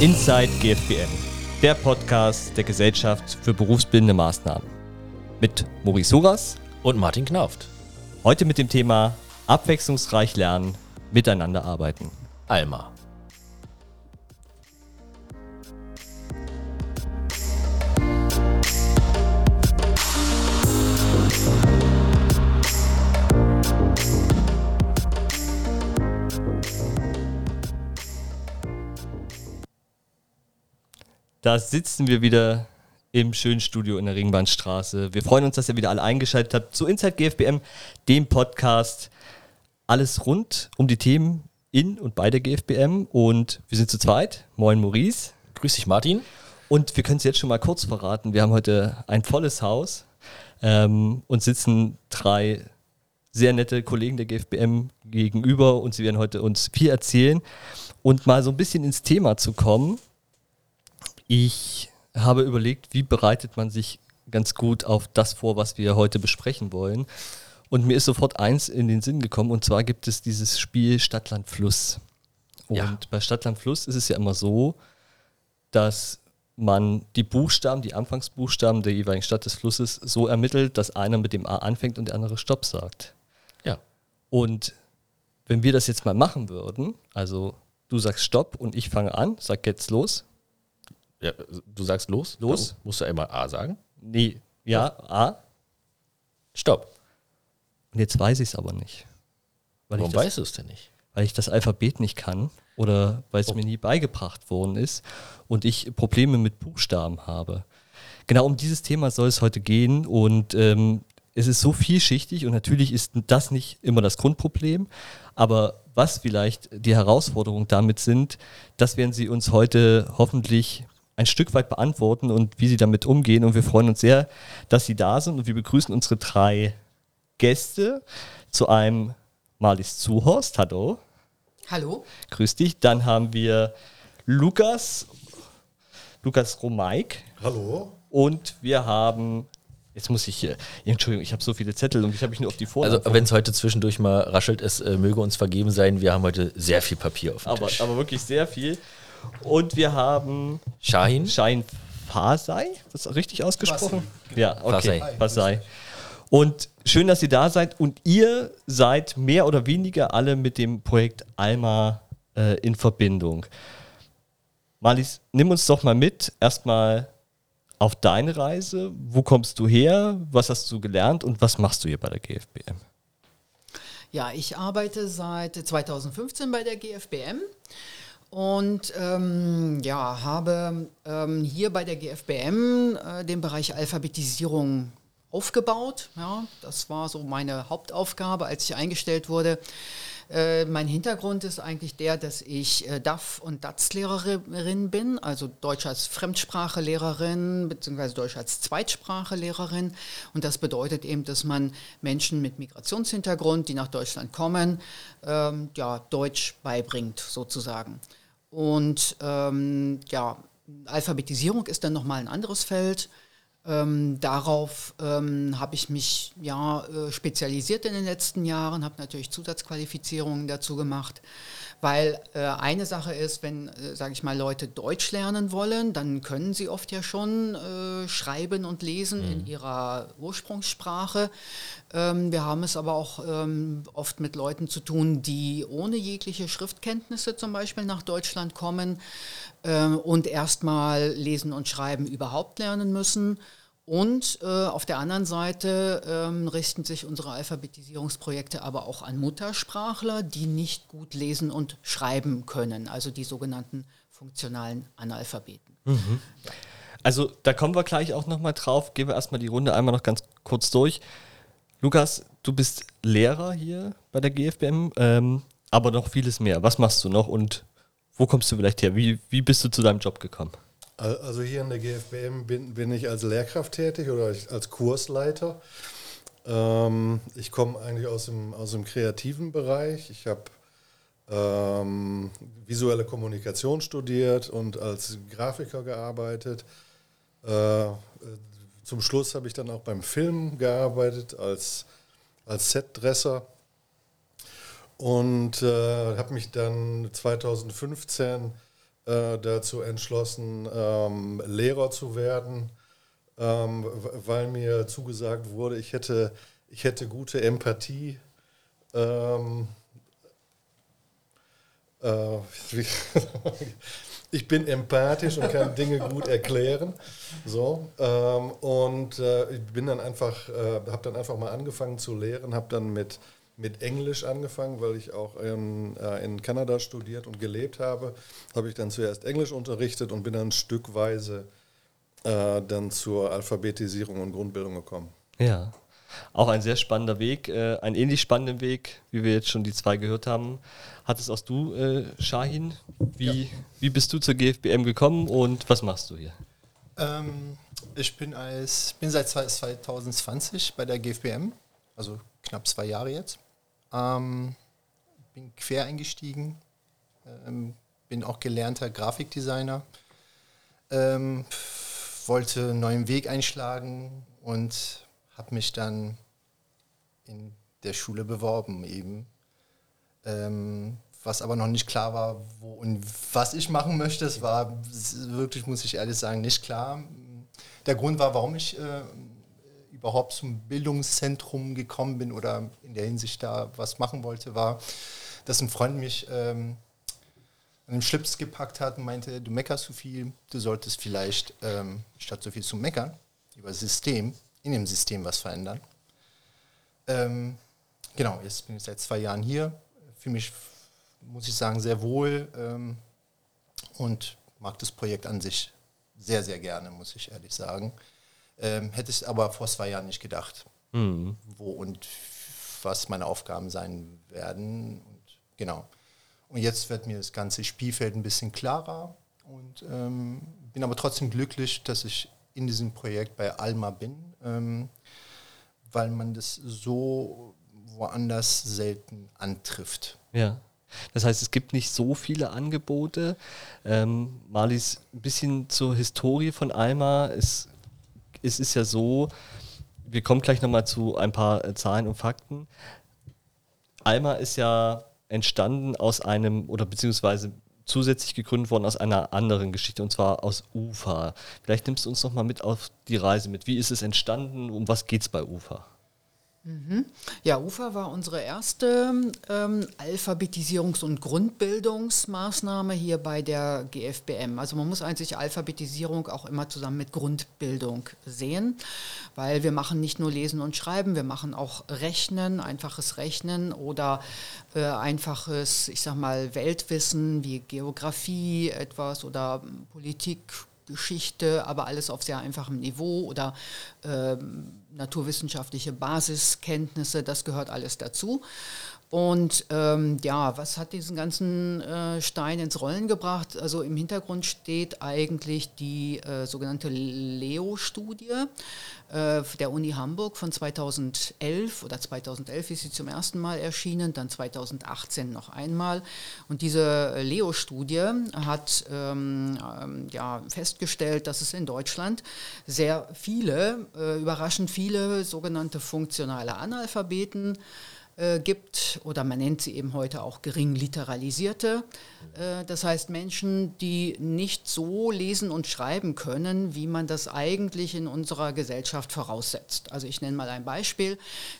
Inside GFBM, der Podcast der Gesellschaft für berufsbildende Maßnahmen. Mit Maurice Horas und Martin Knauft. Heute mit dem Thema abwechslungsreich lernen, miteinander arbeiten. Alma. Da sitzen wir wieder im schönen Studio in der Ringbahnstraße. Wir freuen uns, dass ihr wieder alle eingeschaltet habt zu Inside GFBM, dem Podcast. Alles rund um die Themen in und bei der GFBM. Und wir sind zu zweit. Moin Maurice. Grüß dich Martin. Und wir können es jetzt schon mal kurz verraten. Wir haben heute ein volles Haus ähm, und sitzen drei sehr nette Kollegen der GFBM gegenüber und sie werden heute uns viel erzählen. Und mal so ein bisschen ins Thema zu kommen, ich habe überlegt, wie bereitet man sich ganz gut auf das vor, was wir heute besprechen wollen. Und mir ist sofort eins in den Sinn gekommen, und zwar gibt es dieses Spiel Stadtland Fluss. Und ja. bei Stadtland Fluss ist es ja immer so, dass man die Buchstaben, die Anfangsbuchstaben der jeweiligen Stadt des Flusses so ermittelt, dass einer mit dem A anfängt und der andere Stopp sagt. Ja. Und wenn wir das jetzt mal machen würden, also du sagst Stopp und ich fange an, sag jetzt los, ja, du sagst los? Los. Dann musst du einmal A sagen? Nee. Ja, A. Stopp. Und jetzt weiß ich es aber nicht. Warum das, weißt du es denn nicht? Weil ich das Alphabet nicht kann oder weil es oh. mir nie beigebracht worden ist und ich Probleme mit Buchstaben habe. Genau um dieses Thema soll es heute gehen und ähm, es ist so vielschichtig und natürlich ist das nicht immer das Grundproblem, aber was vielleicht die Herausforderungen damit sind, das werden Sie uns heute hoffentlich ein Stück weit beantworten und wie sie damit umgehen. Und wir freuen uns sehr, dass sie da sind und wir begrüßen unsere drei Gäste zu einem Malis Zuhorst. Hallo. Hallo. Grüß dich. Dann haben wir Lukas, Lukas Romaik. Hallo. Und wir haben Jetzt muss ich, äh, Entschuldigung, ich habe so viele Zettel und ich habe mich nur auf die Vorlage. Also wenn es heute zwischendurch mal raschelt, es äh, möge uns vergeben sein, wir haben heute sehr viel Papier auf dem aber, Tisch. Aber wirklich sehr viel. Und wir haben Shahin. Shahin Fasai, ist das richtig ausgesprochen? Fasai. Ja, okay. Fasai. Fasai. Und schön, dass ihr da seid. Und ihr seid mehr oder weniger alle mit dem Projekt Alma äh, in Verbindung. Malis, nimm uns doch mal mit. Erstmal auf deine Reise. Wo kommst du her? Was hast du gelernt und was machst du hier bei der GFBM? Ja, ich arbeite seit 2015 bei der GFBM und ähm, ja, habe ähm, hier bei der GFBM äh, den Bereich Alphabetisierung aufgebaut. Ja, das war so meine Hauptaufgabe, als ich eingestellt wurde. Äh, mein Hintergrund ist eigentlich der, dass ich äh, DAF- und DATS-Lehrerin bin, also Deutsch als Fremdsprachelehrerin bzw. Deutsch als Zweitsprachelehrerin. Und das bedeutet eben, dass man Menschen mit Migrationshintergrund, die nach Deutschland kommen, ähm, ja, Deutsch beibringt sozusagen. Und ähm, ja, Alphabetisierung ist dann nochmal ein anderes Feld. Ähm, darauf ähm, habe ich mich ja äh, spezialisiert in den letzten Jahren, habe natürlich Zusatzqualifizierungen dazu gemacht, weil äh, eine Sache ist, wenn, äh, sage ich mal, Leute Deutsch lernen wollen, dann können sie oft ja schon äh, schreiben und lesen mhm. in ihrer Ursprungssprache. Ähm, wir haben es aber auch ähm, oft mit Leuten zu tun, die ohne jegliche Schriftkenntnisse zum Beispiel nach Deutschland kommen ähm, und erstmal lesen und schreiben überhaupt lernen müssen. Und äh, auf der anderen Seite ähm, richten sich unsere Alphabetisierungsprojekte aber auch an Muttersprachler, die nicht gut lesen und schreiben können, also die sogenannten funktionalen Analphabeten. Mhm. Also da kommen wir gleich auch nochmal drauf. Gehen wir erstmal die Runde einmal noch ganz kurz durch. Lukas, du bist Lehrer hier bei der GFBM, ähm, aber noch vieles mehr. Was machst du noch und wo kommst du vielleicht her? Wie, wie bist du zu deinem Job gekommen? Also hier in der GFBM bin, bin ich als Lehrkraft tätig oder als Kursleiter. Ähm, ich komme eigentlich aus dem, aus dem kreativen Bereich. Ich habe ähm, visuelle Kommunikation studiert und als Grafiker gearbeitet. Äh, zum Schluss habe ich dann auch beim Film gearbeitet als, als Setdresser und äh, habe mich dann 2015 äh, dazu entschlossen, ähm, Lehrer zu werden, ähm, weil mir zugesagt wurde, ich hätte, ich hätte gute Empathie. Ähm, äh, ich bin empathisch und kann Dinge gut erklären. So, ähm, und äh, ich bin dann einfach, äh, habe dann einfach mal angefangen zu lehren, habe dann mit, mit Englisch angefangen, weil ich auch in, äh, in Kanada studiert und gelebt habe. Habe ich dann zuerst Englisch unterrichtet und bin dann stückweise äh, dann zur Alphabetisierung und Grundbildung gekommen. Ja. Auch ein sehr spannender Weg, äh, ein ähnlich spannender Weg, wie wir jetzt schon die zwei gehört haben. Hattest auch du, äh, Shahin? Wie, ja. wie bist du zur GFBM gekommen und was machst du hier? Ähm, ich bin, als, bin seit 2020 bei der GFBM, also knapp zwei Jahre jetzt. Ähm, bin quer eingestiegen, ähm, bin auch gelernter Grafikdesigner, ähm, wollte einen neuen Weg einschlagen und habe mich dann in der Schule beworben eben. Ähm, was aber noch nicht klar war, wo und was ich machen möchte, es war wirklich, muss ich ehrlich sagen, nicht klar. Der Grund war, warum ich äh, überhaupt zum Bildungszentrum gekommen bin oder in der Hinsicht da was machen wollte, war, dass ein Freund mich ähm, an den Schlips gepackt hat und meinte, du meckerst zu viel, du solltest vielleicht ähm, statt so viel zu meckern über System, in dem System was verändern. Ähm, genau, jetzt bin ich seit zwei Jahren hier. Für mich, muss ich sagen, sehr wohl ähm, und mag das Projekt an sich sehr, sehr gerne, muss ich ehrlich sagen. Ähm, hätte ich aber vor zwei Jahren nicht gedacht, mhm. wo und was meine Aufgaben sein werden. Und genau. Und jetzt wird mir das ganze Spielfeld ein bisschen klarer und ähm, bin aber trotzdem glücklich, dass ich in diesem Projekt bei Alma bin, ähm, weil man das so woanders selten antrifft. Ja. Das heißt, es gibt nicht so viele Angebote. Ähm, Marlies, ein bisschen zur Historie von Alma. Es, es ist ja so, wir kommen gleich nochmal zu ein paar äh, Zahlen und Fakten. Alma ist ja entstanden aus einem, oder beziehungsweise zusätzlich gegründet worden aus einer anderen Geschichte und zwar aus UFA. Vielleicht nimmst du uns noch mal mit auf die Reise mit. Wie ist es entstanden? Um was geht es bei UFA? Mhm. Ja, UFA war unsere erste ähm, Alphabetisierungs- und Grundbildungsmaßnahme hier bei der GFBM. Also man muss eigentlich Alphabetisierung auch immer zusammen mit Grundbildung sehen, weil wir machen nicht nur Lesen und Schreiben, wir machen auch Rechnen, einfaches Rechnen oder äh, einfaches, ich sag mal, Weltwissen wie Geografie etwas oder Politik, Geschichte, aber alles auf sehr einfachem Niveau oder äh, naturwissenschaftliche Basiskenntnisse, das gehört alles dazu. Und ähm, ja, was hat diesen ganzen äh, Stein ins Rollen gebracht? Also im Hintergrund steht eigentlich die äh, sogenannte Leo-Studie äh, der Uni Hamburg von 2011 oder 2011 ist sie zum ersten Mal erschienen, dann 2018 noch einmal. Und diese Leo-Studie hat ähm, ähm, ja, festgestellt, dass es in Deutschland sehr viele, äh, überraschend viele sogenannte funktionale Analphabeten äh, gibt oder man nennt sie eben heute auch gering literalisierte. Äh, das heißt Menschen, die nicht so lesen und schreiben können, wie man das eigentlich in unserer Gesellschaft voraussetzt. Also ich nenne mal ein Beispiel.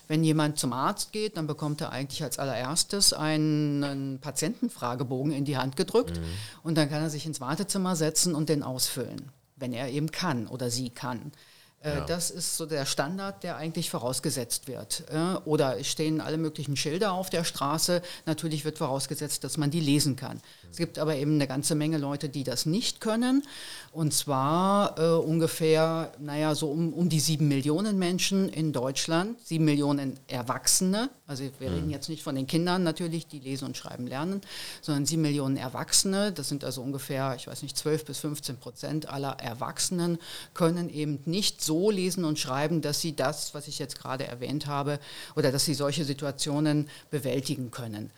Wenn jemand zum Arzt geht, dann bekommt er eigentlich als allererstes einen Patientenfragebogen in die Hand gedrückt mhm. und dann kann er sich ins Wartezimmer setzen und den ausfüllen, wenn er eben kann oder sie kann. Äh, ja. Das ist so der Standard, der eigentlich vorausgesetzt wird. Äh, oder es stehen alle möglichen Schilder auf der Straße. Natürlich wird vorausgesetzt, dass man die lesen kann. Es gibt aber eben eine ganze Menge Leute, die das nicht können. Und zwar äh, ungefähr, naja, so um, um die sieben Millionen Menschen in Deutschland, sieben Millionen Erwachsene. Also wir mhm. reden jetzt nicht von den Kindern natürlich, die lesen und schreiben lernen, sondern sieben Millionen Erwachsene. Das sind also ungefähr, ich weiß nicht, 12 bis 15 Prozent aller Erwachsenen können eben nicht so lesen und schreiben, dass sie das, was ich jetzt gerade erwähnt habe, oder dass sie solche Situationen bewältigen können.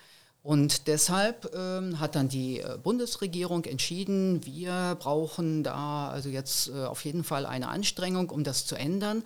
Und deshalb ähm, hat dann die äh, Bundesregierung entschieden, wir brauchen da also jetzt äh, auf jeden Fall eine Anstrengung, um das zu ändern.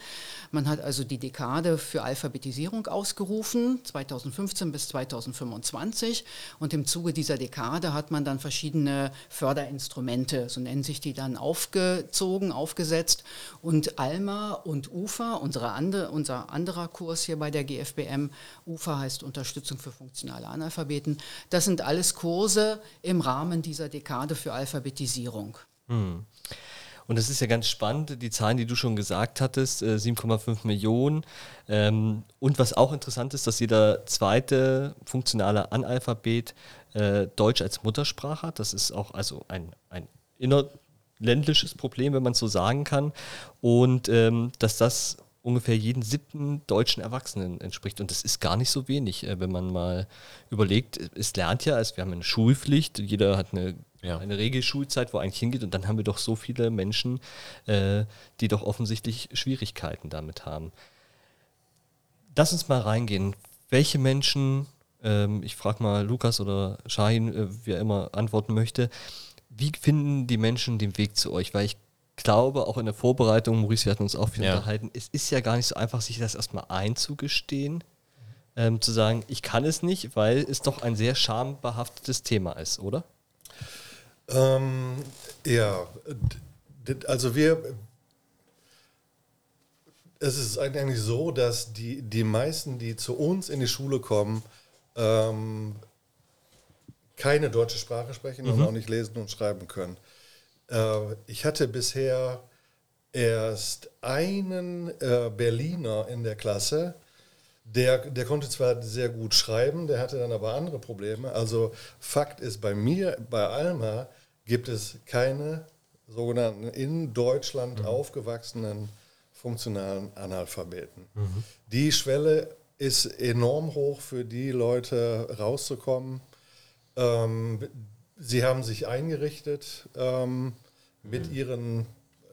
Man hat also die Dekade für Alphabetisierung ausgerufen, 2015 bis 2025. Und im Zuge dieser Dekade hat man dann verschiedene Förderinstrumente, so nennen sich die dann, aufgezogen, aufgesetzt. Und ALMA und UFA, unsere andere, unser anderer Kurs hier bei der GFBM, UFA heißt Unterstützung für funktionale Analphabeten, anbieten. Das sind alles Kurse im Rahmen dieser Dekade für Alphabetisierung. Hm. Und das ist ja ganz spannend, die Zahlen, die du schon gesagt hattest, 7,5 äh, Millionen. Ähm, und was auch interessant ist, dass jeder zweite funktionale Analphabet äh, Deutsch als Muttersprache hat. Das ist auch also ein, ein innerländisches Problem, wenn man es so sagen kann. Und ähm, dass das ungefähr jeden siebten deutschen Erwachsenen entspricht. Und das ist gar nicht so wenig, äh, wenn man mal überlegt. Es lernt ja, also wir haben eine Schulpflicht, jeder hat eine, ja. eine Regelschulzeit, wo eigentlich hingeht. Und dann haben wir doch so viele Menschen, äh, die doch offensichtlich Schwierigkeiten damit haben. Lass uns mal reingehen. Welche Menschen, ähm, ich frage mal Lukas oder Shahin, äh, wer immer antworten möchte, wie finden die Menschen den Weg zu euch? Weil ich glaube, auch in der Vorbereitung, Maurice, wir hatten uns auch viel ja. unterhalten, es ist ja gar nicht so einfach, sich das erstmal einzugestehen, ähm, zu sagen, ich kann es nicht, weil es doch ein sehr schambehaftetes Thema ist, oder? Ähm, ja, also wir, es ist eigentlich so, dass die, die meisten, die zu uns in die Schule kommen, ähm, keine deutsche Sprache sprechen mhm. und auch nicht lesen und schreiben können. Äh, ich hatte bisher erst einen äh, Berliner in der Klasse, der, der konnte zwar sehr gut schreiben, der hatte dann aber andere Probleme. Also Fakt ist, bei mir, bei Alma, gibt es keine sogenannten in Deutschland mhm. aufgewachsenen funktionalen Analphabeten. Mhm. Die Schwelle ist enorm hoch für die Leute rauszukommen. Ähm, sie haben sich eingerichtet, ähm, mit mhm. ihren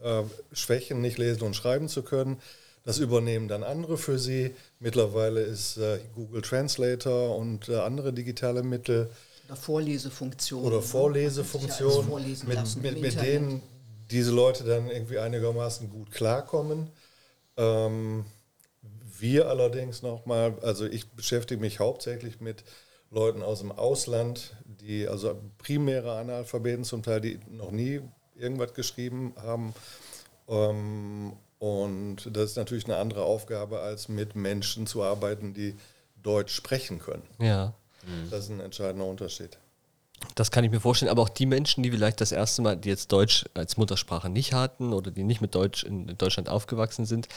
äh, Schwächen nicht lesen und schreiben zu können. Das übernehmen dann andere für sie. Mittlerweile ist äh, Google Translator und äh, andere digitale Mittel. Oder Vorlesefunktionen. Oder Vorlesefunktionen, mit, mit, mit denen diese Leute dann irgendwie einigermaßen gut klarkommen. Ähm, wir allerdings nochmal, also ich beschäftige mich hauptsächlich mit Leuten aus dem Ausland, die also primäre Analphabeten zum Teil, die noch nie irgendwas geschrieben haben. Ähm, und das ist natürlich eine andere Aufgabe, als mit Menschen zu arbeiten, die Deutsch sprechen können. Ja. Das ist ein entscheidender Unterschied. Das kann ich mir vorstellen, aber auch die Menschen, die vielleicht das erste Mal, die jetzt Deutsch als Muttersprache nicht hatten oder die nicht mit Deutsch in Deutschland aufgewachsen sind,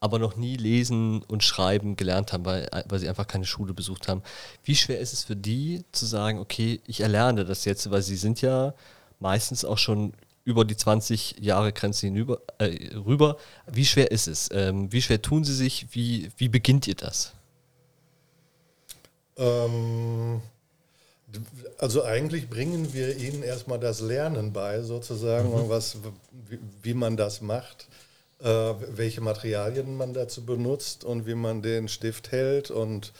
aber noch nie lesen und schreiben gelernt haben, weil, weil sie einfach keine Schule besucht haben. Wie schwer ist es für die zu sagen, okay, ich erlerne das jetzt, weil sie sind ja meistens auch schon über die 20 Jahre Grenze hinüber äh, rüber. Wie schwer ist es? Ähm, wie schwer tun Sie sich? Wie, wie beginnt ihr das? Ähm, also eigentlich bringen wir Ihnen erstmal das Lernen bei, sozusagen, mhm. was, wie, wie, man das macht, äh, welche Materialien man dazu benutzt und wie man den Stift hält und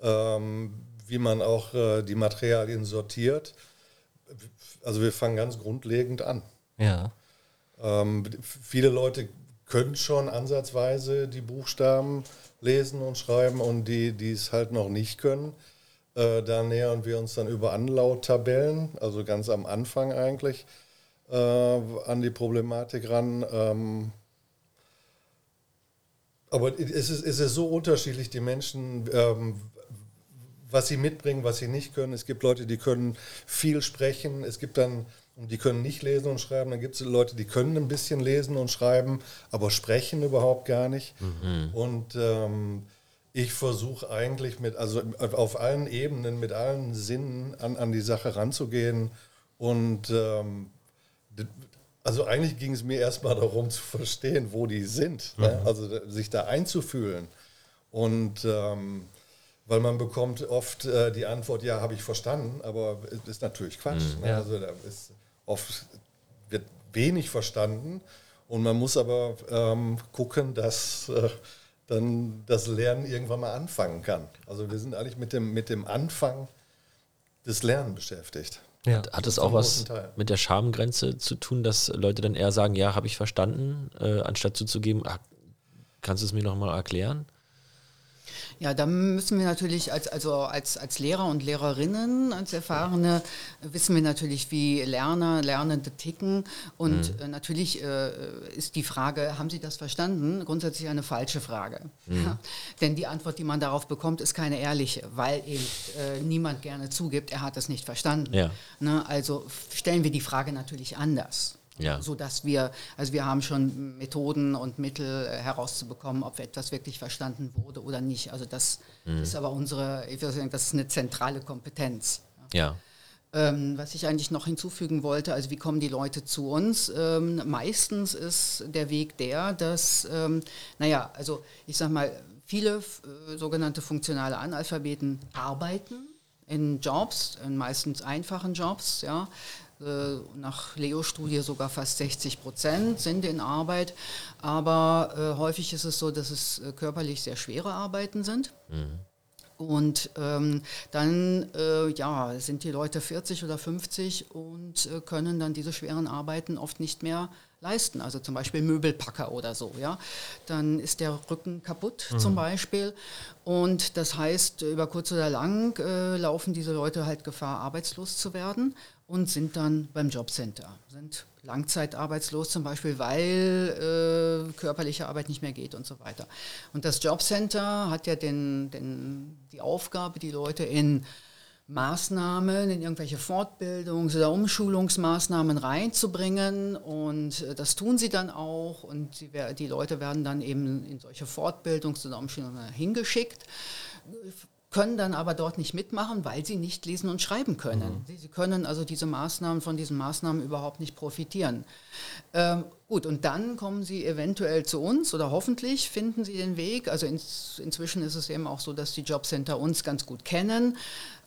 ähm, wie man auch äh, die Materialien sortiert. Also wir fangen ganz grundlegend an. Ja. Ähm, viele Leute können schon ansatzweise die Buchstaben lesen und schreiben und die, die es halt noch nicht können, äh, da nähern wir uns dann über Anlauttabellen, also ganz am Anfang eigentlich, äh, an die Problematik ran. Ähm, aber es ist, es ist so unterschiedlich, die Menschen, ähm, was sie mitbringen, was sie nicht können. Es gibt Leute, die können viel sprechen. Es gibt dann die können nicht lesen und schreiben. Dann gibt es Leute, die können ein bisschen lesen und schreiben, aber sprechen überhaupt gar nicht. Mhm. Und ähm, ich versuche eigentlich mit, also auf allen Ebenen, mit allen Sinnen an, an die Sache ranzugehen. Und ähm, also eigentlich ging es mir erstmal darum zu verstehen, wo die sind. Ne? Mhm. Ne? Also sich da einzufühlen. Und ähm, weil man bekommt oft äh, die Antwort, ja, habe ich verstanden, aber es ist natürlich Quatsch. Mhm, ne? ja. Also da ist, oft wird wenig verstanden und man muss aber ähm, gucken, dass äh, dann das Lernen irgendwann mal anfangen kann. Also wir sind eigentlich mit dem, mit dem Anfang das Lernen beschäftigt. Ja. Hat es Zum auch was Teil. mit der Schamgrenze zu tun, dass Leute dann eher sagen, ja, habe ich verstanden, äh, anstatt zuzugeben, ah, kannst du es mir nochmal erklären? Ja, da müssen wir natürlich als, also als, als Lehrer und Lehrerinnen, als Erfahrene, wissen wir natürlich, wie Lerner, Lernende ticken. Und äh, natürlich äh, ist die Frage, haben Sie das verstanden, grundsätzlich eine falsche Frage. Ja? Denn die Antwort, die man darauf bekommt, ist keine ehrliche, weil eben äh, niemand gerne zugibt, er hat es nicht verstanden. Ja. Ne? Also stellen wir die Frage natürlich anders. Ja. So dass wir, also wir haben schon Methoden und Mittel äh, herauszubekommen, ob etwas wirklich verstanden wurde oder nicht. Also das ist aber unsere, ich würde sagen, das ist eine zentrale Kompetenz. Ja. Ähm, was ich eigentlich noch hinzufügen wollte, also wie kommen die Leute zu uns? Ähm, meistens ist der Weg der, dass, ähm, naja, also ich sag mal, viele äh, sogenannte funktionale Analphabeten arbeiten in Jobs, in meistens einfachen Jobs, ja. Äh, Nach Leo-Studie sogar fast 60 Prozent sind in Arbeit, aber äh, häufig ist es so, dass es äh, körperlich sehr schwere Arbeiten sind. Und ähm, dann äh, ja, sind die Leute 40 oder 50 und äh, können dann diese schweren Arbeiten oft nicht mehr leisten. Also zum Beispiel Möbelpacker oder so. Ja? Dann ist der Rücken kaputt zum Beispiel. Und das heißt, über kurz oder lang laufen diese Leute halt Gefahr, arbeitslos zu werden und sind dann beim Jobcenter. Sind langzeitarbeitslos zum Beispiel, weil äh, körperliche Arbeit nicht mehr geht und so weiter. Und das Jobcenter hat ja den, den, die Aufgabe, die Leute in Maßnahmen, in irgendwelche Fortbildungs- oder Umschulungsmaßnahmen reinzubringen. Und äh, das tun sie dann auch. Und wer- die Leute werden dann eben in solche Fortbildungs- oder Umschulungen hingeschickt können dann aber dort nicht mitmachen, weil sie nicht lesen und schreiben können. Sie, sie können also diese Maßnahmen von diesen Maßnahmen überhaupt nicht profitieren. Ähm, gut, und dann kommen sie eventuell zu uns oder hoffentlich finden sie den Weg. Also ins, inzwischen ist es eben auch so, dass die Jobcenter uns ganz gut kennen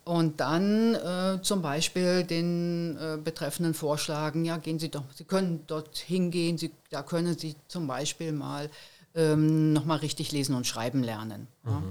und dann äh, zum Beispiel den äh, Betreffenden vorschlagen, ja, gehen Sie doch, Sie können dort hingehen, Sie, da können Sie zum Beispiel mal ähm, nochmal richtig lesen und schreiben lernen. Ja.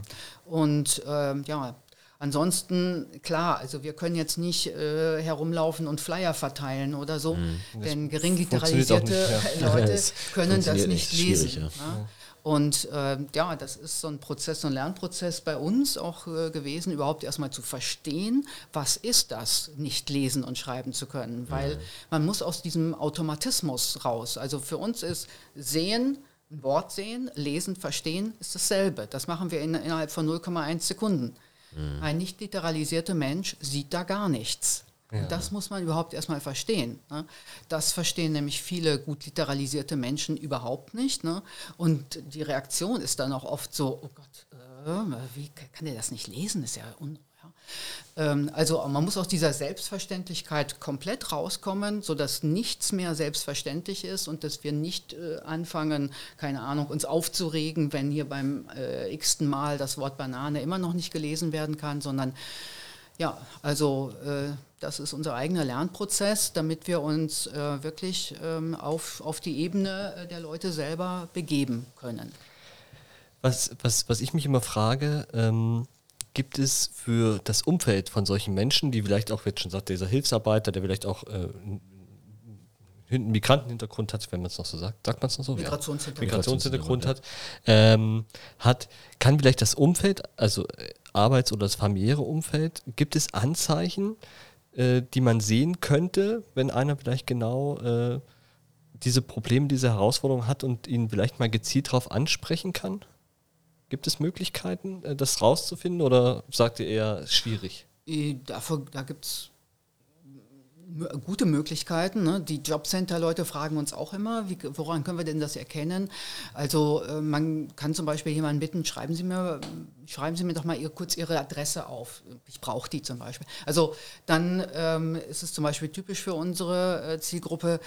Und ähm, ja, ansonsten, klar, also wir können jetzt nicht äh, herumlaufen und Flyer verteilen oder so, denn gering literalisierte nicht, Leute Das können das nicht lesen. ja. ja. Und ähm, ja, das ist so ein Prozess, so ein Lernprozess bei uns auch äh, gewesen, überhaupt erstmal zu verstehen, was ist das, nicht lesen und schreiben zu können. Weil man muss aus diesem Automatismus raus. Also für uns ist Sehen, ein Wort sehen, lesen, verstehen, ist dasselbe. Das machen wir in, innerhalb von 0,1 Sekunden. Ein nicht literalisierter Mensch sieht da gar nichts. Und das muss man überhaupt erstmal verstehen. Ne? Das verstehen nämlich viele gut literalisierte Menschen überhaupt nicht. Ne? Und die Reaktion ist dann auch oft so, oh Gott, äh, wie kann der das nicht lesen? Das ist ja un ja. Also man muss aus dieser Selbstverständlichkeit komplett rauskommen, sodass nichts mehr selbstverständlich ist und dass wir nicht äh, anfangen, keine Ahnung, uns aufzuregen, wenn hier beim äh, x-ten Mal das Wort Banane immer noch nicht gelesen werden kann, sondern ja, also äh, das ist unser eigener Lernprozess, damit wir uns wirklich ähm, auf, auf die Ebene der Leute selber begeben können. Was, was, was ich mich immer frage, ähm, gibt es für das Umfeld von solchen Menschen, die vielleicht auch, jetzt schon sagt, dieser Hilfsarbeiter, der vielleicht auch äh, einen Migrantenhintergrund hat, wenn man es noch so sagt, sagt man es noch so? Migrationshintergrund. Migrationshintergrund hat, ähm, hat, kann vielleicht das Umfeld, also äh, Arbeits- oder das familiäre Umfeld, gibt es Anzeichen, äh, die man sehen könnte, wenn einer vielleicht genau äh, diese Probleme, diese Herausforderung hat und ihn vielleicht mal gezielt darauf ansprechen kann? Gibt es Möglichkeiten, äh, das rauszufinden oder sagt ihr eher schwierig? Äh, Dafür, da gibt es gute Möglichkeiten. Ne? Die Jobcenter-Leute fragen uns auch immer, wie, woran können wir denn das erkennen? Also äh, man kann zum Beispiel jemanden bitten, schreiben Sie mir, schreiben Sie mir doch mal ihr, kurz Ihre Adresse auf. Ich brauche die zum Beispiel. Also dann ähm, ist es zum Beispiel typisch für unsere Zielgruppe,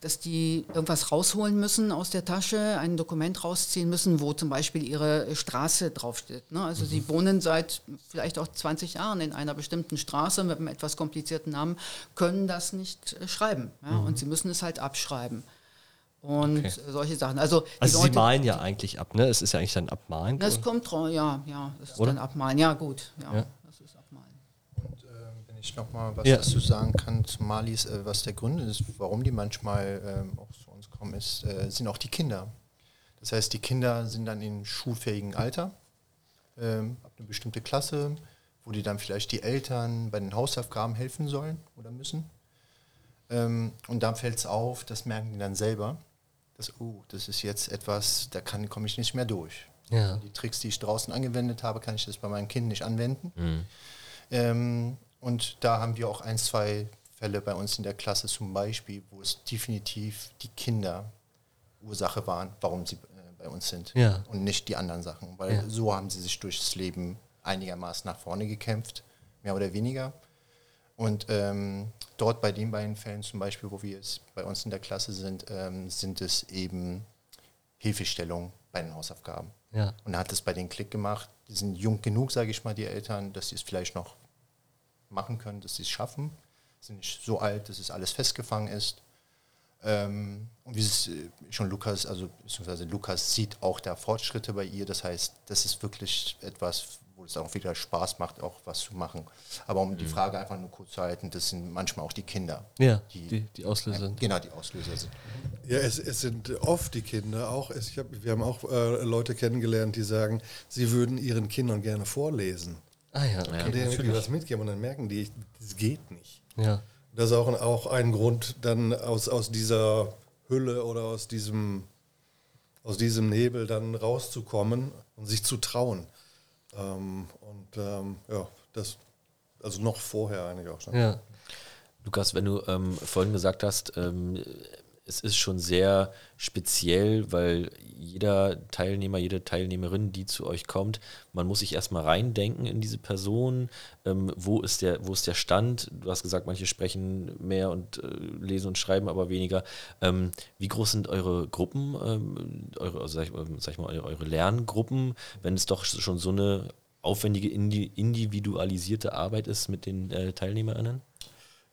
dass die irgendwas rausholen müssen aus der Tasche, ein Dokument rausziehen müssen, wo zum Beispiel ihre Straße draufsteht. Ne? Also sie wohnen seit vielleicht auch 20 Jahren in einer bestimmten Straße mit einem etwas komplizierten Namen, können das nicht äh, schreiben. Ja? Und sie müssen es halt abschreiben. Und Okay. solche Sachen. Also, Also sie Leute- malen ja eigentlich ab, ne? Es ist ja eigentlich dann Abmalen. Das kommt drauf, ja, ja, das ist Oder? dann abmalen. Ja, gut, ja, Ja. das ist abmalen. Und ähm, wenn ich ich noch mal was Ja. dazu sagen kann zu Malis, äh, was der Grund ist, warum die manchmal ähm, auch zu uns kommen, ist, äh, sind auch die Kinder. Das heißt, die Kinder sind dann in schulfähigen Alter, ähm, ab eine bestimmte Klasse, wo die dann vielleicht die Eltern bei den Hausaufgaben helfen sollen oder müssen. Ähm, und dann fällt es auf, das merken die dann selber, dass, oh, das ist jetzt etwas, da kann- komme ich nicht mehr durch. Ja. Die Tricks, die ich draußen angewendet habe, kann ich das bei meinem Kind nicht anwenden. Mhm. Ähm, und da haben wir auch ein, zwei Fälle bei uns in der Klasse zum Beispiel, wo es definitiv die Kinder Ursache waren, warum sie äh, bei uns sind. Ja. Und nicht die anderen Sachen. Weil Ja. so haben sie sich durchs Leben einigermaßen nach vorne gekämpft, mehr oder weniger. Und ähm, dort bei den beiden Fällen zum Beispiel, wo wir es bei uns in der Klasse sind, ähm, sind es eben Hilfestellungen bei den Hausaufgaben. Ja. Und da hat es bei denen Klick gemacht. Die sind jung genug, sage ich mal, die Eltern, dass sie es vielleicht noch machen können, dass sie es schaffen. Sind nicht so alt, dass es alles festgefangen ist. Ähm, und wie es äh, schon Lukas, also beziehungsweise Lukas sieht auch da Fortschritte bei ihr. Das heißt, das ist wirklich etwas, wo es auch wieder Spaß macht, auch was zu machen. Aber um die Frage einfach nur kurz zu halten, das sind manchmal auch die Kinder. Ja, die, die, die Auslöser sind. Genau, die Auslöser sind. Ja, es, es sind oft die Kinder auch. Es, ich hab, wir haben auch äh, Leute kennengelernt, die sagen, sie würden ihren Kindern gerne vorlesen. Ah ja, Und okay. denen wirklich was mitgeben und dann merken die, das geht nicht. Ja. Das ist auch ein, auch ein Grund, dann aus, aus dieser Hülle oder aus diesem, aus diesem Nebel dann rauszukommen und sich zu trauen. Ähm, und ähm, ja, das, also noch vorher eigentlich auch schon. ja. Lukas, wenn du ähm, vorhin gesagt hast, ähm, es ist schon sehr speziell, weil jeder Teilnehmer, jede Teilnehmerin, die zu euch kommt, man muss sich erstmal reindenken in diese Person. Ähm, wo, ist der, wo ist der Stand? Du hast gesagt, manche sprechen mehr und äh, lesen und schreiben aber weniger. Ähm, wie groß sind eure Gruppen, ähm, eure, also sag, ähm, sag ich mal, eure, eure Lerngruppen, wenn es doch schon so eine aufwendige indi individualisierte Arbeit ist mit den äh, TeilnehmerInnen?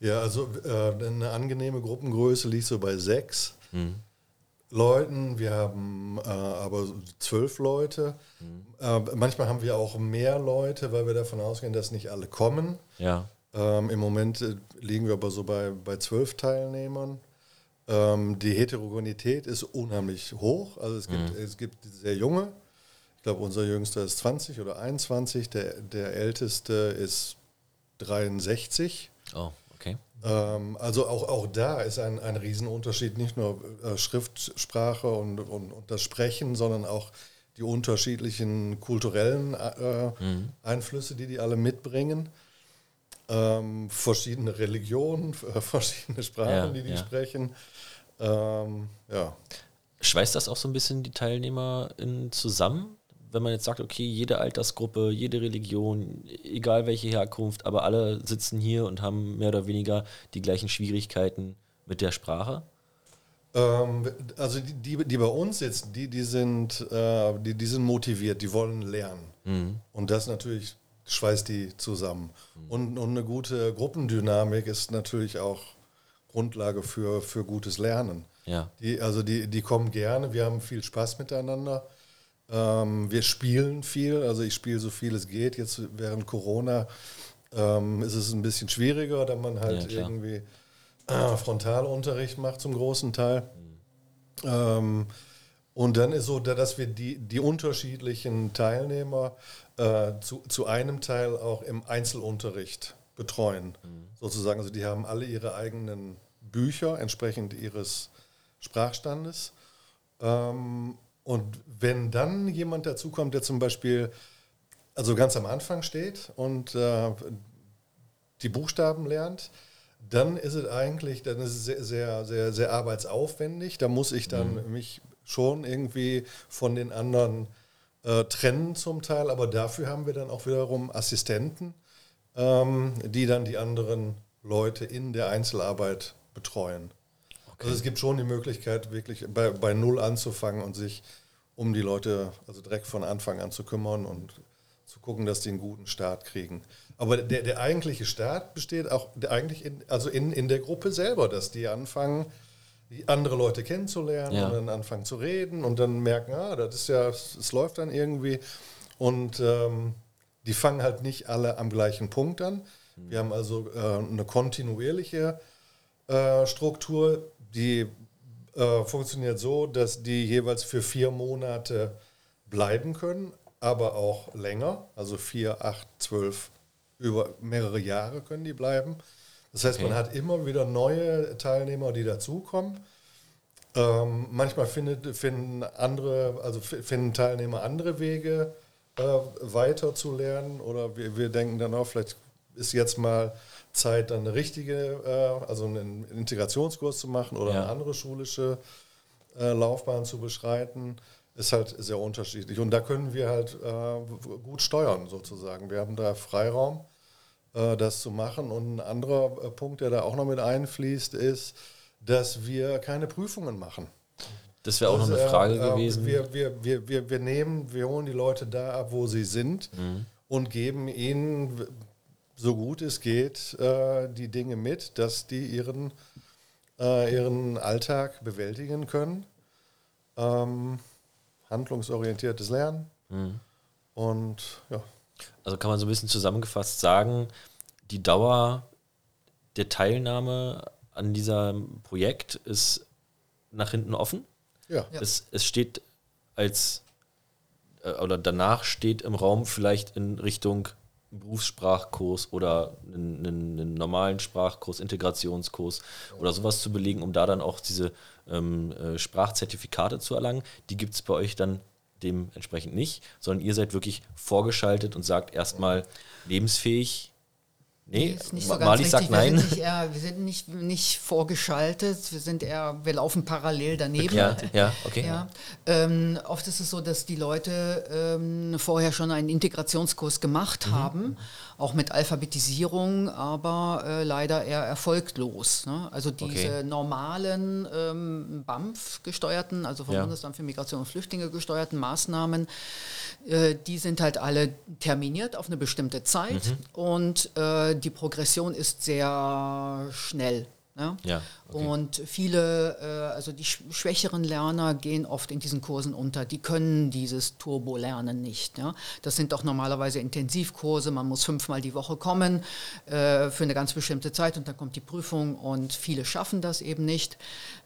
Ja, also äh, eine angenehme Gruppengröße liegt so bei sechs Leuten. Wir haben äh, aber zwölf Leute. Äh, manchmal haben wir auch mehr Leute, weil wir davon ausgehen, dass nicht alle kommen. Ja. Ähm, Im Moment äh, liegen wir aber so bei, bei zwölf Teilnehmern. Ähm, die Heterogenität ist unheimlich hoch. Also es gibt, es gibt sehr junge. Ich glaube, unser jüngster ist 20 oder 21. Der, der älteste ist 63. Oh, okay. Ähm, also auch, auch da ist ein, ein Riesenunterschied, nicht nur äh, Schriftsprache und, und, und das Sprechen, sondern auch die unterschiedlichen kulturellen äh, Einflüsse, die die alle mitbringen. Ähm, verschiedene Religionen, äh, verschiedene Sprachen, Ja, die die ja. sprechen. Ähm, ja. Schweißt das auch so ein bisschen die TeilnehmerInnen zusammen? Wenn man jetzt sagt, okay, jede Altersgruppe, jede Religion, egal welche Herkunft, aber alle sitzen hier und haben mehr oder weniger die gleichen Schwierigkeiten mit der Sprache? Ähm, also die, die, die bei uns sitzen, die, die, sind, äh, die, die sind motiviert, die wollen lernen. Und das natürlich schweißt die zusammen. Und, und eine gute Gruppendynamik ist natürlich auch Grundlage für, für gutes Lernen. Ja. Die, also die, die kommen gerne, wir haben viel Spaß miteinander. Ähm, wir spielen viel, also ich spiele so viel es geht. Jetzt während Corona ähm, ist es ein bisschen schwieriger, da man halt Ja, irgendwie äh, Frontalunterricht macht zum großen Teil. Ähm, und dann ist so, da- dass wir die, die unterschiedlichen Teilnehmer äh, zu, zu einem Teil auch im Einzelunterricht betreuen. Sozusagen, also die haben alle ihre eigenen Bücher entsprechend ihres Sprachstandes. Ähm, und wenn dann jemand dazukommt, der zum Beispiel also ganz am Anfang steht und äh, die Buchstaben lernt, dann ist es eigentlich, dann ist es sehr, sehr, sehr, sehr arbeitsaufwendig. Da muss ich dann mich schon irgendwie von den anderen äh, trennen zum Teil, aber dafür haben wir dann auch wiederum Assistenten, ähm, die dann die anderen Leute in der Einzelarbeit betreuen. Also es gibt schon die Möglichkeit, wirklich bei, bei Null anzufangen und sich um die Leute, also direkt von Anfang an zu kümmern und zu gucken, dass die einen guten Start kriegen. Aber der, der eigentliche Start besteht auch eigentlich in, also in, in der Gruppe selber, dass die anfangen, andere Leute kennenzulernen Ja. und dann anfangen zu reden und dann merken, ah, das ist ja, es läuft dann irgendwie. Und ähm, die fangen halt nicht alle am gleichen Punkt an. Wir haben also äh, eine kontinuierliche äh, Struktur, die äh, funktioniert so, dass die jeweils für vier Monate bleiben können, aber auch länger, also vier, acht, zwölf, über mehrere Jahre können die bleiben. Das heißt, Okay. man hat immer wieder neue Teilnehmer, die dazukommen. Ähm, manchmal findet, finden andere, also fi- finden Teilnehmer andere Wege, äh, weiter zu lernen. Oder wir, wir denken dann auch, vielleicht ist jetzt mal Zeit, dann eine richtige, äh, also einen Integrationskurs zu machen oder Ja. eine andere schulische äh, Laufbahn zu beschreiten. Ist halt sehr unterschiedlich. Und da können wir halt äh, gut steuern, sozusagen. Wir haben da Freiraum, das zu machen. Und ein anderer Punkt, der da auch noch mit einfließt, ist, dass wir keine Prüfungen machen. Das wäre auch noch eine Also, Frage gewesen. Wir, wir, wir, wir, wir nehmen, wir holen die Leute da ab, wo sie sind Mhm. und geben ihnen, so gut es geht, äh, die Dinge mit, dass die ihren, äh, ihren Alltag bewältigen können. Ähm, handlungsorientiertes Lernen. Mhm. Und ja, Also kann man so ein bisschen zusammengefasst sagen, die Dauer der Teilnahme an diesem Projekt ist nach hinten offen. ja. Ja. Es, es steht als, äh, oder danach steht im Raum vielleicht in Richtung Berufssprachkurs oder einen, einen, einen normalen Sprachkurs, Integrationskurs oder sowas zu belegen, um da dann auch diese ähm, äh, Sprachzertifikate zu erlangen. Die gibt es bei euch dann dementsprechend nicht, sondern ihr seid wirklich vorgeschaltet und sagt erstmal lebensfähig. Nee, ist nicht so Ma- ganz Marlies richtig. sagt nein. Wir sind, nicht, eher, wir sind nicht, nicht vorgeschaltet, wir sind eher, wir laufen parallel daneben. Ja, ja, okay. Ja. Ähm, oft ist es so, dass die Leute ähm, vorher schon einen Integrationskurs gemacht Mhm. haben, auch mit Alphabetisierung, aber äh, leider eher erfolglos. Ne? Also diese Okay. normalen ähm, BAMF gesteuerten, also vom Ja. Bundesamt für Migration und Flüchtlinge gesteuerten Maßnahmen, äh, die sind halt alle terminiert auf eine bestimmte Zeit Mhm. und äh, die Progression ist sehr schnell. Ne? Ja, okay. Und viele, äh, also die sch schwächeren Lerner gehen oft in diesen Kursen unter. Die können dieses Turbo-Lernen nicht. Ja? Das sind doch normalerweise Intensivkurse. Man muss fünfmal die Woche kommen äh, für eine ganz bestimmte Zeit und dann kommt die Prüfung und viele schaffen das eben nicht.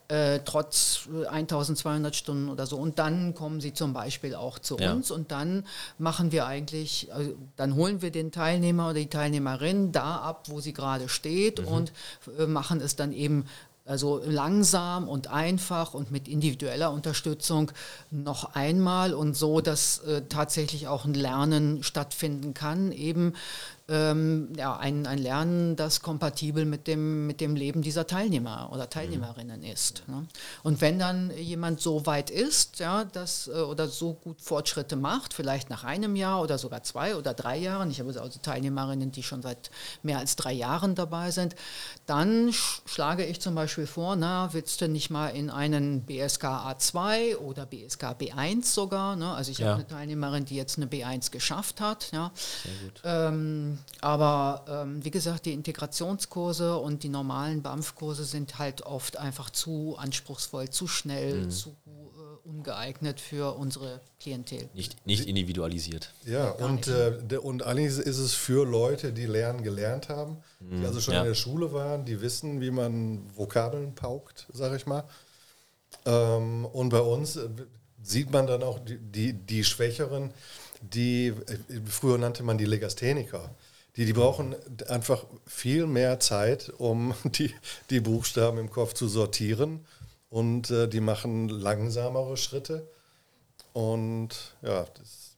Äh, trotz äh, 1200 Stunden oder so. Und dann kommen sie zum Beispiel auch zu Ja. uns und dann machen wir eigentlich, also dann holen wir den Teilnehmer oder die Teilnehmerin da ab, wo sie gerade steht und äh, machen es dann eben also langsam und einfach und mit individueller Unterstützung noch einmal und so, dass äh, tatsächlich auch ein Lernen stattfinden kann, eben ähm, ja, ein, ein Lernen, das kompatibel mit dem, mit dem Leben dieser Teilnehmer oder Teilnehmerinnen ist. Ne? Und wenn dann jemand so weit ist, ja, dass, äh, oder so gut Fortschritte macht, vielleicht nach einem Jahr oder sogar zwei oder drei Jahren, ich habe also Teilnehmerinnen, die schon seit mehr als drei Jahren dabei sind, dann sch schlage ich zum Beispiel vor, na, willst du nicht mal in einen BSK A2 oder BSK B1 sogar, ne? also ich Ja. habe eine Teilnehmerin, die jetzt eine B1 geschafft hat, ja, ähm, aber ähm, wie gesagt, die Integrationskurse und die normalen BAMF-Kurse sind halt oft einfach zu anspruchsvoll, zu schnell, Mhm. zu äh, ungeeignet für unsere Klientel. Nicht, nicht individualisiert. Ja, und, äh, und eigentlich ist es für Leute, die Lernen gelernt haben, die also schon ja. in der Schule waren, die wissen, wie man Vokabeln paukt, sag ich mal. Ähm, und bei uns äh, sieht man dann auch die, die, die Schwächeren, die, äh, früher nannte man die Legastheniker. Die, die brauchen einfach viel mehr Zeit, um die, die Buchstaben im Kopf zu sortieren. Und äh, die machen langsamere Schritte. Und ja, das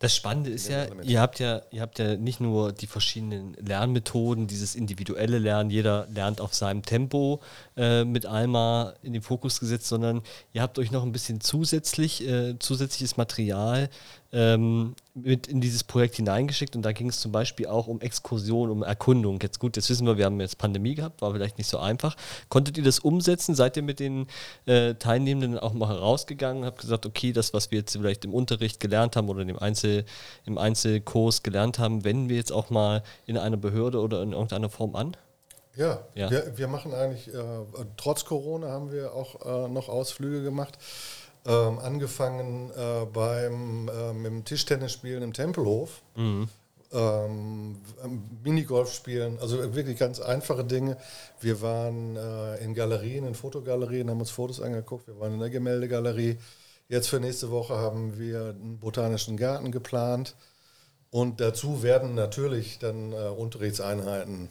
Das Spannende ist ja, Element. ihr habt ja, ihr habt ja nicht nur die verschiedenen Lernmethoden, dieses individuelle Lernen, jeder lernt auf seinem Tempo äh, mit Alma in den Fokus gesetzt, sondern ihr habt euch noch ein bisschen zusätzlich, äh, zusätzliches Material ähm, mit in dieses Projekt hineingeschickt und da ging es zum Beispiel auch um Exkursion, um Erkundung. Jetzt gut, jetzt wissen wir, wir haben jetzt Pandemie gehabt, war vielleicht nicht so einfach. Konntet ihr das umsetzen? Seid ihr mit den äh, Teilnehmenden auch mal herausgegangen und habt gesagt, okay, das, was wir jetzt vielleicht im Unterricht gelernt haben oder dem Einzel, im Einzelkurs gelernt haben, wenden wir jetzt auch mal in einer Behörde oder in irgendeiner Form an? Ja, Ja. Wir, wir machen eigentlich, äh, trotz Corona haben wir auch äh, noch Ausflüge gemacht. Ähm, angefangen äh, beim ähm, Tischtennisspielen im Tempelhof, ähm, Minigolf spielen, also wirklich ganz einfache Dinge. Wir waren äh, in Galerien, in Fotogalerien, haben uns Fotos angeguckt, wir waren in der Gemäldegalerie. Jetzt für nächste Woche haben wir einen botanischen Garten geplant. Und dazu werden natürlich dann äh, Unterrichtseinheiten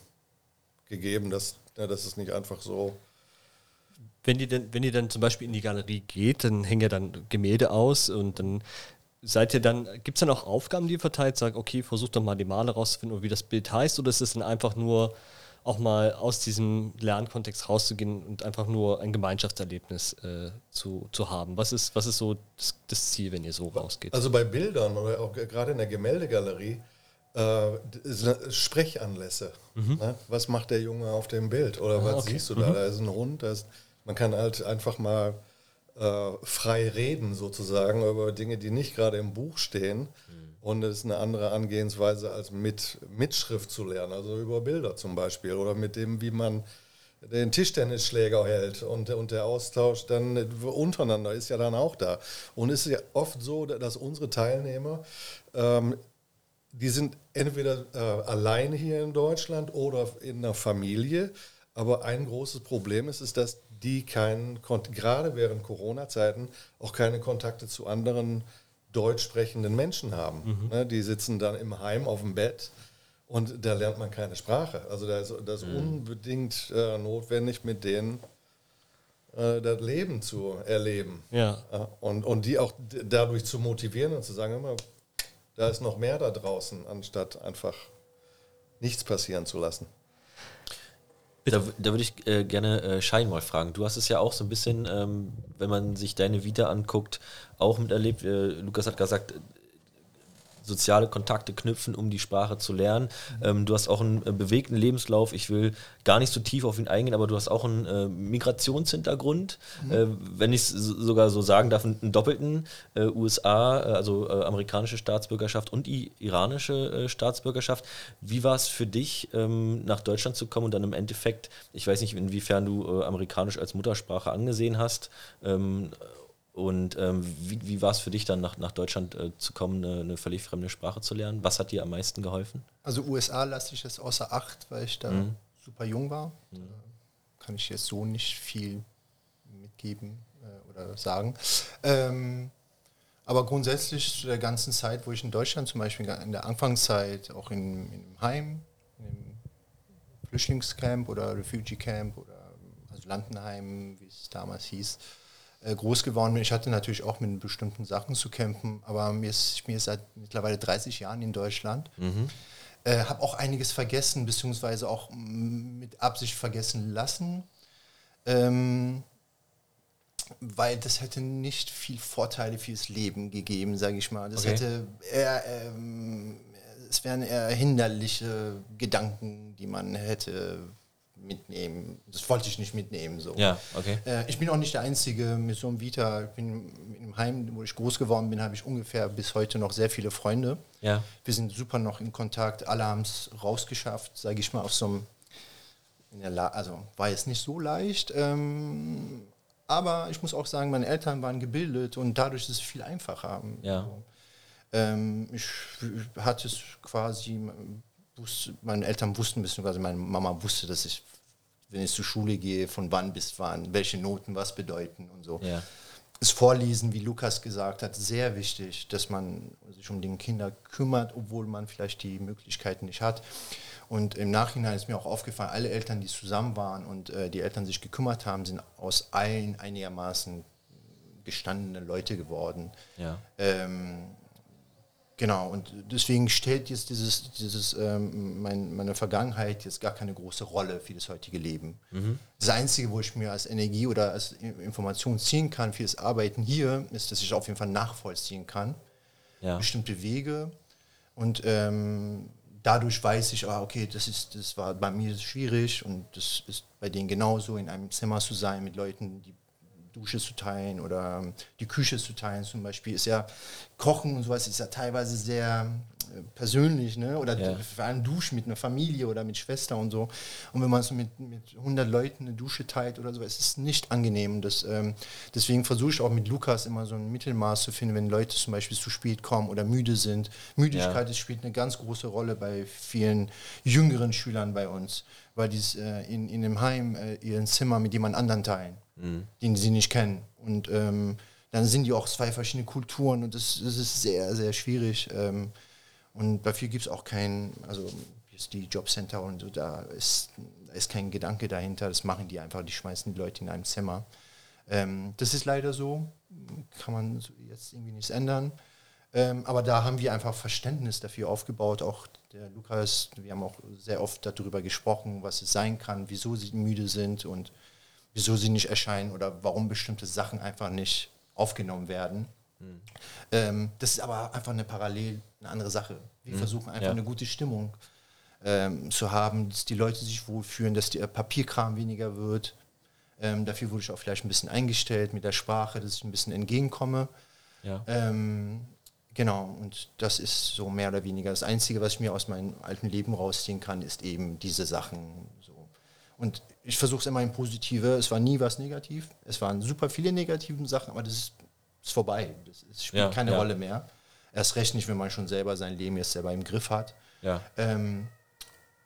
gegeben. Das, ja, das ist nicht einfach so. Wenn ihr, denn, wenn ihr dann zum Beispiel in die Galerie geht, dann hängen ja dann Gemälde aus und dann seid ihr dann, gibt es dann auch Aufgaben, die ihr verteilt, sagt, okay, versucht doch mal die Male rauszufinden, wie das Bild heißt, oder ist es dann einfach nur auch mal aus diesem Lernkontext rauszugehen und einfach nur ein Gemeinschaftserlebnis äh, zu, zu haben? Was ist, was ist so das, das, Ziel, wenn ihr so rausgeht? Also bei Bildern oder auch gerade in der Gemäldegalerie äh, Sprechanlässe. Mhm. Ne? Was macht der Junge auf dem Bild? Oder ah, was okay. siehst du da? Mhm. Da ist ein Hund, ist, man kann halt einfach mal äh, frei reden sozusagen über Dinge, die nicht gerade im Buch stehen. Mhm und es ist eine andere Angehensweise, als mit Mitschrift zu lernen, also über Bilder zum Beispiel oder mit dem, wie man den Tischtennisschläger hält und, und der Austausch dann untereinander ist ja dann auch da. Und es ist ja oft so, dass unsere Teilnehmer, ähm, die sind entweder äh, allein hier in Deutschland oder in einer Familie, aber ein großes Problem ist, ist, dass die keinen, gerade während Corona-Zeiten, auch keine Kontakte zu anderen deutsch sprechenden Menschen haben. Mhm. Ne, die sitzen dann im Heim auf dem Bett und da lernt man keine Sprache. Also da ist das mhm. unbedingt äh, notwendig, mit denen äh, das Leben zu erleben. Ja. und, und die auch dadurch zu motivieren und zu sagen, immer, da ist noch mehr da draußen, anstatt einfach nichts passieren zu lassen. Da, da würde ich äh, gerne äh, Schein mal fragen. Du hast es ja auch so ein bisschen, ähm, wenn man sich deine Vita anguckt, auch miterlebt. Äh, Lukas hat gesagt, soziale Kontakte knüpfen, um die Sprache zu lernen. Ähm, du hast auch einen äh, bewegten Lebenslauf. Ich will gar nicht so tief auf ihn eingehen, aber du hast auch einen äh, Migrationshintergrund, mhm. äh, wenn ich es sogar so sagen darf, einen, doppelten äh, USA, äh, also äh, amerikanische Staatsbürgerschaft und die iranische Staatsbürgerschaft. Wie war es für dich, ähm, nach Deutschland zu kommen und dann im Endeffekt, ich weiß nicht, inwiefern du amerikanisch als Muttersprache angesehen hast, ähm, und ähm, wie, wie war es für dich dann nach, nach Deutschland äh, zu kommen, eine, eine, völlig fremde Sprache zu lernen? Was hat dir am meisten geholfen? Also USA lasse ich es außer Acht, weil ich da mhm. super jung war. Mhm. kann ich jetzt so nicht viel mitgeben äh, oder sagen. Ähm, aber grundsätzlich zu der ganzen Zeit, wo ich in Deutschland zum Beispiel in der Anfangszeit, auch in, in einem Heim, in einem Flüchtlingscamp oder Refugee Camp oder also Landenheim, wie es damals hieß, groß geworden bin. Ich hatte natürlich auch mit bestimmten Sachen zu kämpfen, aber mir ist, ich bin seit mittlerweile 30 Jahren in Deutschland. Mhm. Äh, habe auch einiges vergessen, beziehungsweise auch mit Absicht vergessen lassen. Ähm, weil das hätte nicht viel Vorteile fürs Leben gegeben, sage ich mal. Das okay. hätte eher, ähm, es wären eher hinderliche Gedanken, die man hätte mitnehmen. Das wollte ich nicht mitnehmen. So. Ja, okay. Äh, ich bin auch nicht der Einzige mit so einem Vita. Ich bin im Heim, wo ich groß geworden bin, habe ich ungefähr bis heute noch sehr viele Freunde. Ja. Wir sind super noch in Kontakt. Alle haben es rausgeschafft, sage ich mal, auf so einem. also war jetzt nicht so leicht. Ähm, aber ich muss auch sagen, meine Eltern waren gebildet und dadurch ist es viel einfacher. Ja. Also, ähm, ich, ich hatte es quasi wusste, meine Eltern wussten, beziehungsweise meine Mama wusste, dass ich, wenn ich zur Schule gehe, von wann bis wann, welche Noten was bedeuten und so. Ja. Das Vorlesen, wie Lukas gesagt hat, sehr wichtig, dass man sich um den Kinder kümmert, obwohl man vielleicht die Möglichkeiten nicht hat. Und im Nachhinein ist mir auch aufgefallen, alle Eltern, die zusammen waren und äh, die Eltern sich gekümmert haben, sind aus allen einigermaßen gestandene Leute geworden. Ja. Ähm, Genau, und deswegen stellt jetzt dieses, dieses ähm, mein, meine Vergangenheit jetzt gar keine große Rolle für das heutige Leben. Mhm. Das Einzige, wo ich mir als Energie oder als Information ziehen kann für das Arbeiten hier, ist, dass ich auf jeden Fall nachvollziehen kann. Ja. Bestimmte Wege. Und ähm, dadurch weiß ich, ah, okay, das, ist, das war bei mir schwierig und das ist bei denen genauso, in einem Zimmer zu sein mit Leuten, die Dusche zu teilen oder die Küche zu teilen zum Beispiel, ist ja Kochen und sowas ist ja teilweise sehr persönlich, ne? oder Ja. vor allem Duschen mit einer Familie oder mit Schwester und so. Und wenn man so mit, mit 100 Leuten eine Dusche teilt oder so, es ist nicht angenehm. Das, ähm, deswegen versuche ich auch mit Lukas immer so ein Mittelmaß zu finden, wenn Leute zum Beispiel zu spät kommen oder müde sind. Müdigkeit Ja. spielt eine ganz große Rolle bei vielen jüngeren Schülern bei uns, weil die äh, in, in dem Heim äh, ihr Zimmer mit jemand anderen teilen, den sie nicht kennen. Und ähm, dann sind die auch zwei verschiedene Kulturen und das, das ist sehr, sehr schwierig. Ähm, und dafür gibt es auch kein, also die Jobcenter und so, da ist, ist kein Gedanke dahinter, das machen die einfach, die schmeißen die Leute in einem Zimmer. Ähm, das ist leider so, kann man jetzt irgendwie nichts ändern. Ähm, aber da haben wir einfach Verständnis dafür aufgebaut. Auch der Lukas, wir haben auch sehr oft darüber gesprochen, was es sein kann, wieso sie müde sind und wieso sie nicht erscheinen oder warum bestimmte Sachen einfach nicht aufgenommen werden. Ähm, das ist aber einfach eine parallel, eine andere Sache. Wir versuchen einfach Ja. eine gute Stimmung ähm, zu haben, dass die Leute sich wohlfühlen, dass der Papierkram weniger wird. Ähm, dafür wurde ich auch vielleicht ein bisschen eingestellt mit der Sprache, dass ich ein bisschen entgegenkomme. Ja. Ähm, genau, und das ist so mehr oder weniger das Einzige, was ich mir aus meinem alten Leben rausziehen kann, ist eben diese Sachen. Und ich versuche es immer in Positive. Es war nie was negativ. Es waren super viele negative Sachen, aber das ist, ist vorbei. Das ist, spielt Ja, keine ja. Rolle mehr. Erst recht nicht, wenn man schon selber sein Leben jetzt selber im Griff hat. Ja. Ähm,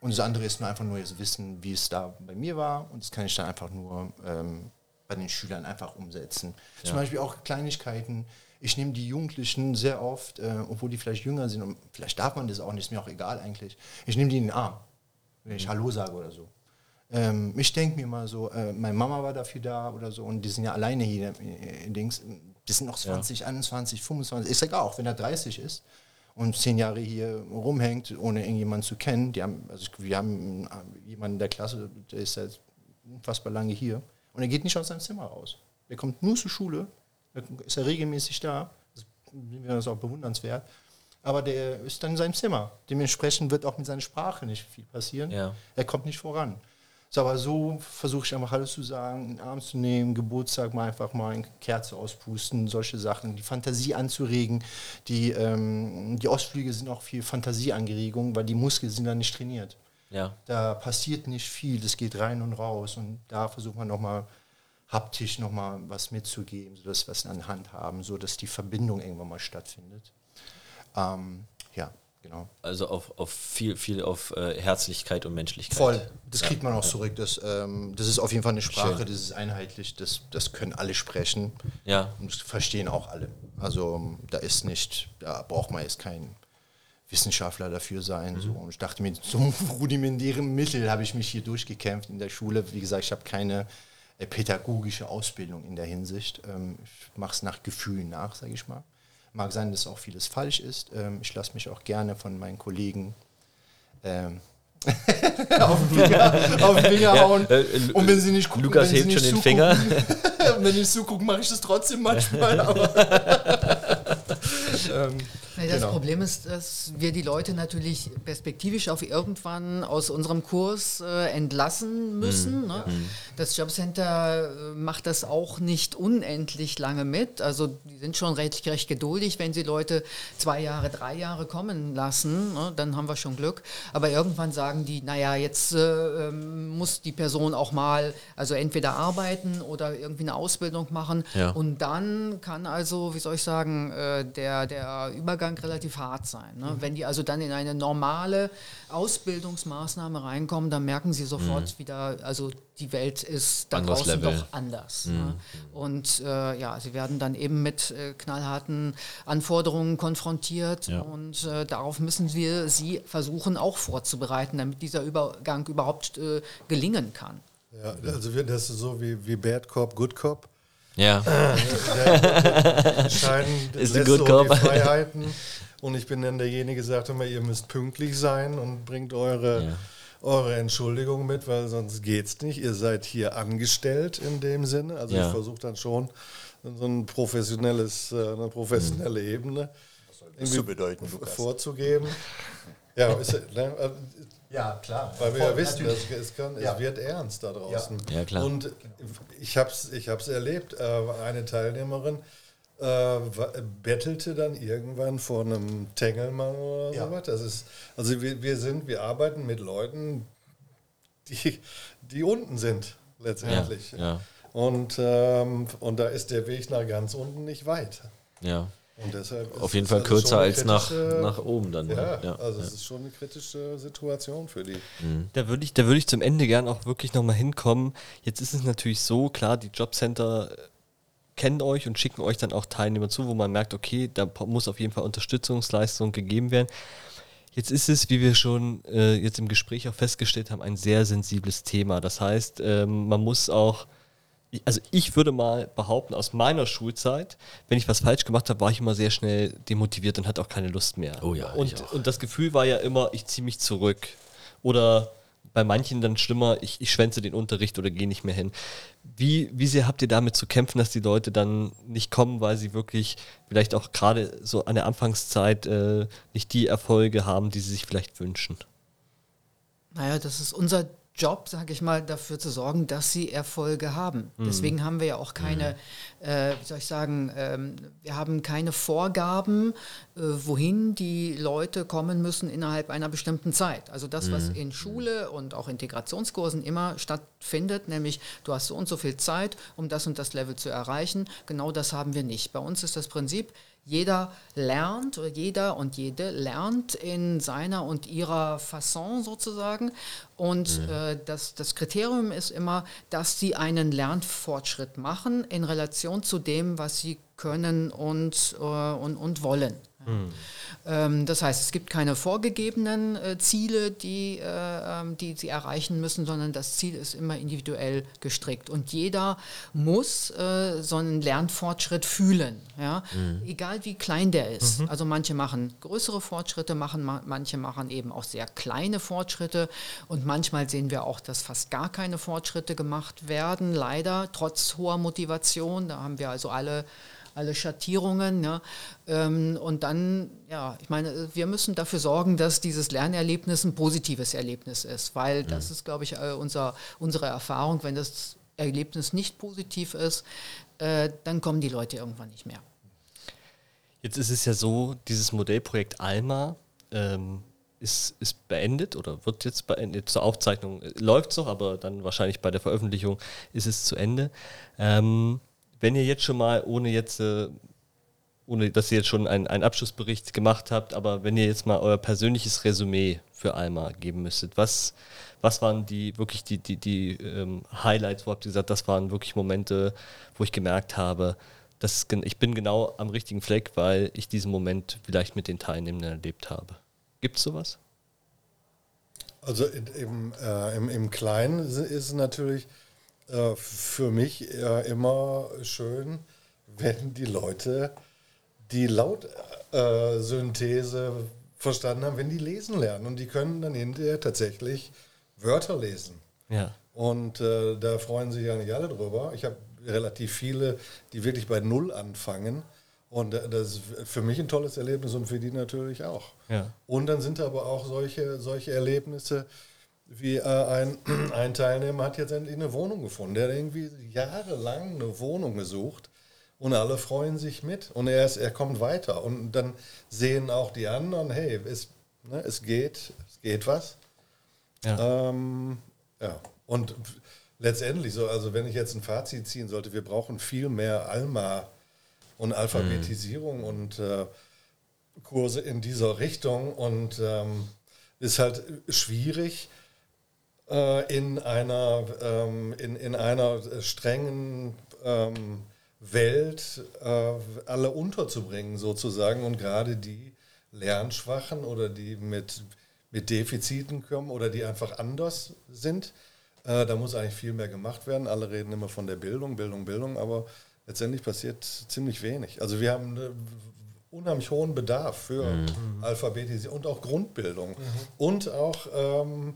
und das andere ist nur einfach nur jetzt wissen, wie es da bei mir war. Und das kann ich dann einfach nur ähm, bei den Schülern einfach umsetzen. Zum Beispiel auch Kleinigkeiten. Ich nehme die Jugendlichen sehr oft, äh, obwohl die vielleicht jünger sind, und vielleicht darf man das auch nicht, ist mir auch egal eigentlich. Ich nehme die in den Arm, wenn ich Hallo sage oder so. Ähm, ich denke mir mal so, äh, meine Mama war dafür da oder so und die sind ja alleine hier, äh, Dings. Die sind noch 20, 21, 25. Ich sage auch, wenn er 30 ist und zehn Jahre hier rumhängt, ohne irgendjemanden zu kennen. Die haben, also wir haben äh, jemanden in der Klasse, der ist seit unfassbar lange hier und er geht nicht aus seinem Zimmer raus. Der kommt nur zur Schule, ist er regelmäßig da. Das das ist auch bewundernswert. Aber der ist dann in seinem Zimmer. Dementsprechend wird auch mit seiner Sprache nicht viel passieren. Ja. Er kommt nicht voran. So, aber so versuche ich einfach alles zu sagen, in den Arm zu nehmen, Geburtstag mal einfach mal eine Kerze auspusten, solche Sachen, die Fantasie anzuregen. Die, ähm, die Ausflüge sind auch viel Fantasieangeregung, weil die Muskeln sind dann nicht trainiert. Ja. Da passiert nicht viel, das geht rein und raus und da versucht man nochmal haptisch nochmal was mitzugeben, sodass wir es an der Hand haben, sodass die Verbindung irgendwann mal stattfindet. Ähm, ja, genau. Also auf, auf viel, viel auf äh, Herzlichkeit und Menschlichkeit. Voll, das kriegt man auch zurück. Das, ähm, das ist auf jeden Fall eine Sprache, Schön. das ist einheitlich, das, das können alle sprechen Ja. und das verstehen auch alle. Also ähm, da ist nicht, da braucht man jetzt kein Wissenschaftler dafür sein. So. Und ich dachte mir, zum rudimentären Mittel habe ich mich hier durchgekämpft in der Schule. Wie gesagt, ich habe keine äh, pädagogische Ausbildung in der Hinsicht. Ähm, ich mache es nach Gefühlen nach, sage ich mal. Mag sein, dass auch vieles falsch ist. Ähm, ich lasse mich auch gerne von meinen Kollegen ähm, auf den Finger, auf den Finger hauen. äh, Und wenn sie nicht gucken, Lukas hebt schon den Finger. wenn ich zugucke, mache ich das trotzdem manchmal. Ähm, das Genau. Problem ist, dass wir die Leute natürlich perspektivisch auf irgendwann aus unserem Kurs äh, entlassen müssen. Ne? Das Jobcenter äh, macht das auch nicht unendlich lange mit. Also die sind schon recht, recht geduldig, wenn sie Leute zwei Jahre, drei Jahre kommen lassen, ne? dann haben wir schon Glück. Aber irgendwann sagen die, naja, jetzt äh, ähm, muss die Person auch mal, also entweder arbeiten oder irgendwie eine Ausbildung machen. Ja. Und dann kann also, wie soll ich sagen, äh, der, der Übergang relativ hart sein. Ne? Wenn die also dann in eine normale Ausbildungsmaßnahme reinkommen, dann merken sie sofort wieder, also die Welt ist da Anderes draußen Level. doch anders. Ne? Und äh, ja, sie werden dann eben mit äh, knallharten Anforderungen konfrontiert Ja. und äh, darauf müssen wir sie versuchen auch vorzubereiten, damit dieser Übergang überhaupt äh, gelingen kann. Ja, also das ist so wie, wie Bad Cop, Good Cop. Ja. Scheinen Ist ein Good Cop. Freiheiten. Und ich bin dann derjenige, der sagt immer, ihr müsst pünktlich sein und bringt eure, Ja. eure Entschuldigung mit, weil sonst geht's nicht. Ihr seid hier angestellt in dem Sinne. Also Ja. ich versuche dann schon so ein professionelles, äh, eine professionelle Mhm. Ebene das zu bedeuten, Lukas. vorzugeben. Ja, ist, ne, äh, Ja, klar. weil wir ja Voll, wissen, natürlich. es, es, kann, Ja. es wird ernst da draußen. Ja, klar. Und ich habe es ich hab's erlebt, äh, eine Teilnehmerin äh, bettelte dann irgendwann vor einem Tengelmann oder Ja. sowas. Das ist, also wir, wir sind, wir arbeiten mit Leuten, die, die unten sind letztendlich. Ja, Und, ähm, und da ist der Weg nach ganz unten nicht weit. ja. Und deshalb ist Auf jeden Fall also kürzer als nach, nach oben dann. ne? Ja, ja. also es ist schon eine kritische Situation für die. Da würde ich, da würde ich zum Ende gern auch wirklich nochmal hinkommen. Jetzt ist es natürlich so, klar, die Jobcenter kennen euch und schicken euch dann auch Teilnehmer zu, wo man merkt, okay, da muss auf jeden Fall Unterstützungsleistung gegeben werden. Jetzt ist es, wie wir schon äh, jetzt im Gespräch auch festgestellt haben, ein sehr sensibles Thema. Das heißt, ähm, man muss auch, also ich würde mal behaupten, aus meiner Schulzeit, wenn ich was falsch gemacht habe, war ich immer sehr schnell demotiviert und hatte auch keine Lust mehr. Oh ja, ich und, auch. und das Gefühl war ja immer, ich ziehe mich zurück. Oder bei manchen dann schlimmer, ich, ich schwänze den Unterricht oder gehe nicht mehr hin. Wie, wie sehr habt ihr damit zu kämpfen, dass die Leute dann nicht kommen, weil sie wirklich vielleicht auch gerade so an der Anfangszeit äh, nicht die Erfolge haben, die sie sich vielleicht wünschen? Naja, das ist unser Job, sage ich mal, dafür zu sorgen, dass sie Erfolge haben. Deswegen haben wir ja auch keine, äh, wie soll ich sagen, ähm, wir haben keine Vorgaben, äh, wohin die Leute kommen müssen innerhalb einer bestimmten Zeit. Also das, was in Schule und auch Integrationskursen immer stattfindet, nämlich du hast so und so viel Zeit, um das und das Level zu erreichen, genau das haben wir nicht. Bei uns ist das Prinzip, jeder lernt oder jeder und jede lernt in seiner und ihrer Fasson sozusagen. Und äh, das, das Kriterium ist immer, dass sie einen Lernfortschritt machen in Relation zu dem, was sie können und, äh, und, und wollen. Ähm, das heißt, es gibt keine vorgegebenen äh, Ziele, die, äh, ähm, die sie erreichen müssen, sondern das Ziel ist immer individuell gestrickt. Und jeder muss äh, so einen Lernfortschritt fühlen, ja? egal wie klein der ist. Also manche machen größere Fortschritte, machen, ma manche machen eben auch sehr kleine Fortschritte und manchmal sehen wir auch, dass fast gar keine Fortschritte gemacht werden, leider, trotz hoher Motivation. Da haben wir also alle alle Schattierungen. Ja. Ähm, und dann, ja, ich meine, wir müssen dafür sorgen, dass dieses Lernerlebnis ein positives Erlebnis ist, weil das ist, glaube ich, äh, unser, unsere Erfahrung. Wenn das Erlebnis nicht positiv ist, äh, dann kommen die Leute irgendwann nicht mehr. Jetzt ist es ja so, dieses Modellprojekt Alma ähm, ist, ist beendet oder wird jetzt beendet. Zur Aufzeichnung läuft es noch, aber dann wahrscheinlich bei der Veröffentlichung ist es zu Ende. Ähm, wenn ihr jetzt schon mal, ohne jetzt, äh, ohne dass ihr jetzt schon einen, einen Abschlussbericht gemacht habt, aber wenn ihr jetzt mal euer persönliches Resümee für Alma geben müsstet, was, was waren die wirklich die, die, die ähm, Highlights, wo habt ihr gesagt, das waren wirklich Momente, wo ich gemerkt habe, das, ich bin genau am richtigen Fleck, weil ich diesen Moment vielleicht mit den Teilnehmenden erlebt habe. Gibt es sowas? Also im, äh, im, im Kleinen ist es natürlich äh, für mich äh, immer schön, wenn die Leute die Lautsynthese verstanden haben, wenn die lesen lernen. Und die können dann hinterher tatsächlich Wörter lesen. Ja. Und äh, da freuen sich ja nicht alle drüber. Ich habe relativ viele, die wirklich bei Null anfangen. Und äh, das ist für mich ein tolles Erlebnis und für die natürlich auch. Ja. Und dann sind aber auch solche, solche Erlebnisse, wie äh, ein, ein Teilnehmer hat jetzt endlich eine Wohnung gefunden. Der hat irgendwie jahrelang eine Wohnung gesucht und alle freuen sich mit. Und er, ist, er kommt weiter. Und dann sehen auch die anderen, hey, es, ne, es geht, es geht was. Ja. Ähm, ja, und letztendlich so, also wenn ich jetzt ein Fazit ziehen sollte, wir brauchen viel mehr Alma und Alphabetisierung und äh, Kurse in dieser Richtung und ähm, ist halt schwierig äh, in einer ähm, in, in einer strengen ähm, Welt äh, alle unterzubringen sozusagen und gerade die Lernschwachen oder die mit, mit Defiziten kommen oder die einfach anders sind. Äh, da muss eigentlich viel mehr gemacht werden. Alle reden immer von der Bildung, Bildung, Bildung, aber letztendlich passiert ziemlich wenig. Also wir haben einen unheimlich hohen Bedarf für Alphabetisierung und auch Grundbildung und auch ähm, äh,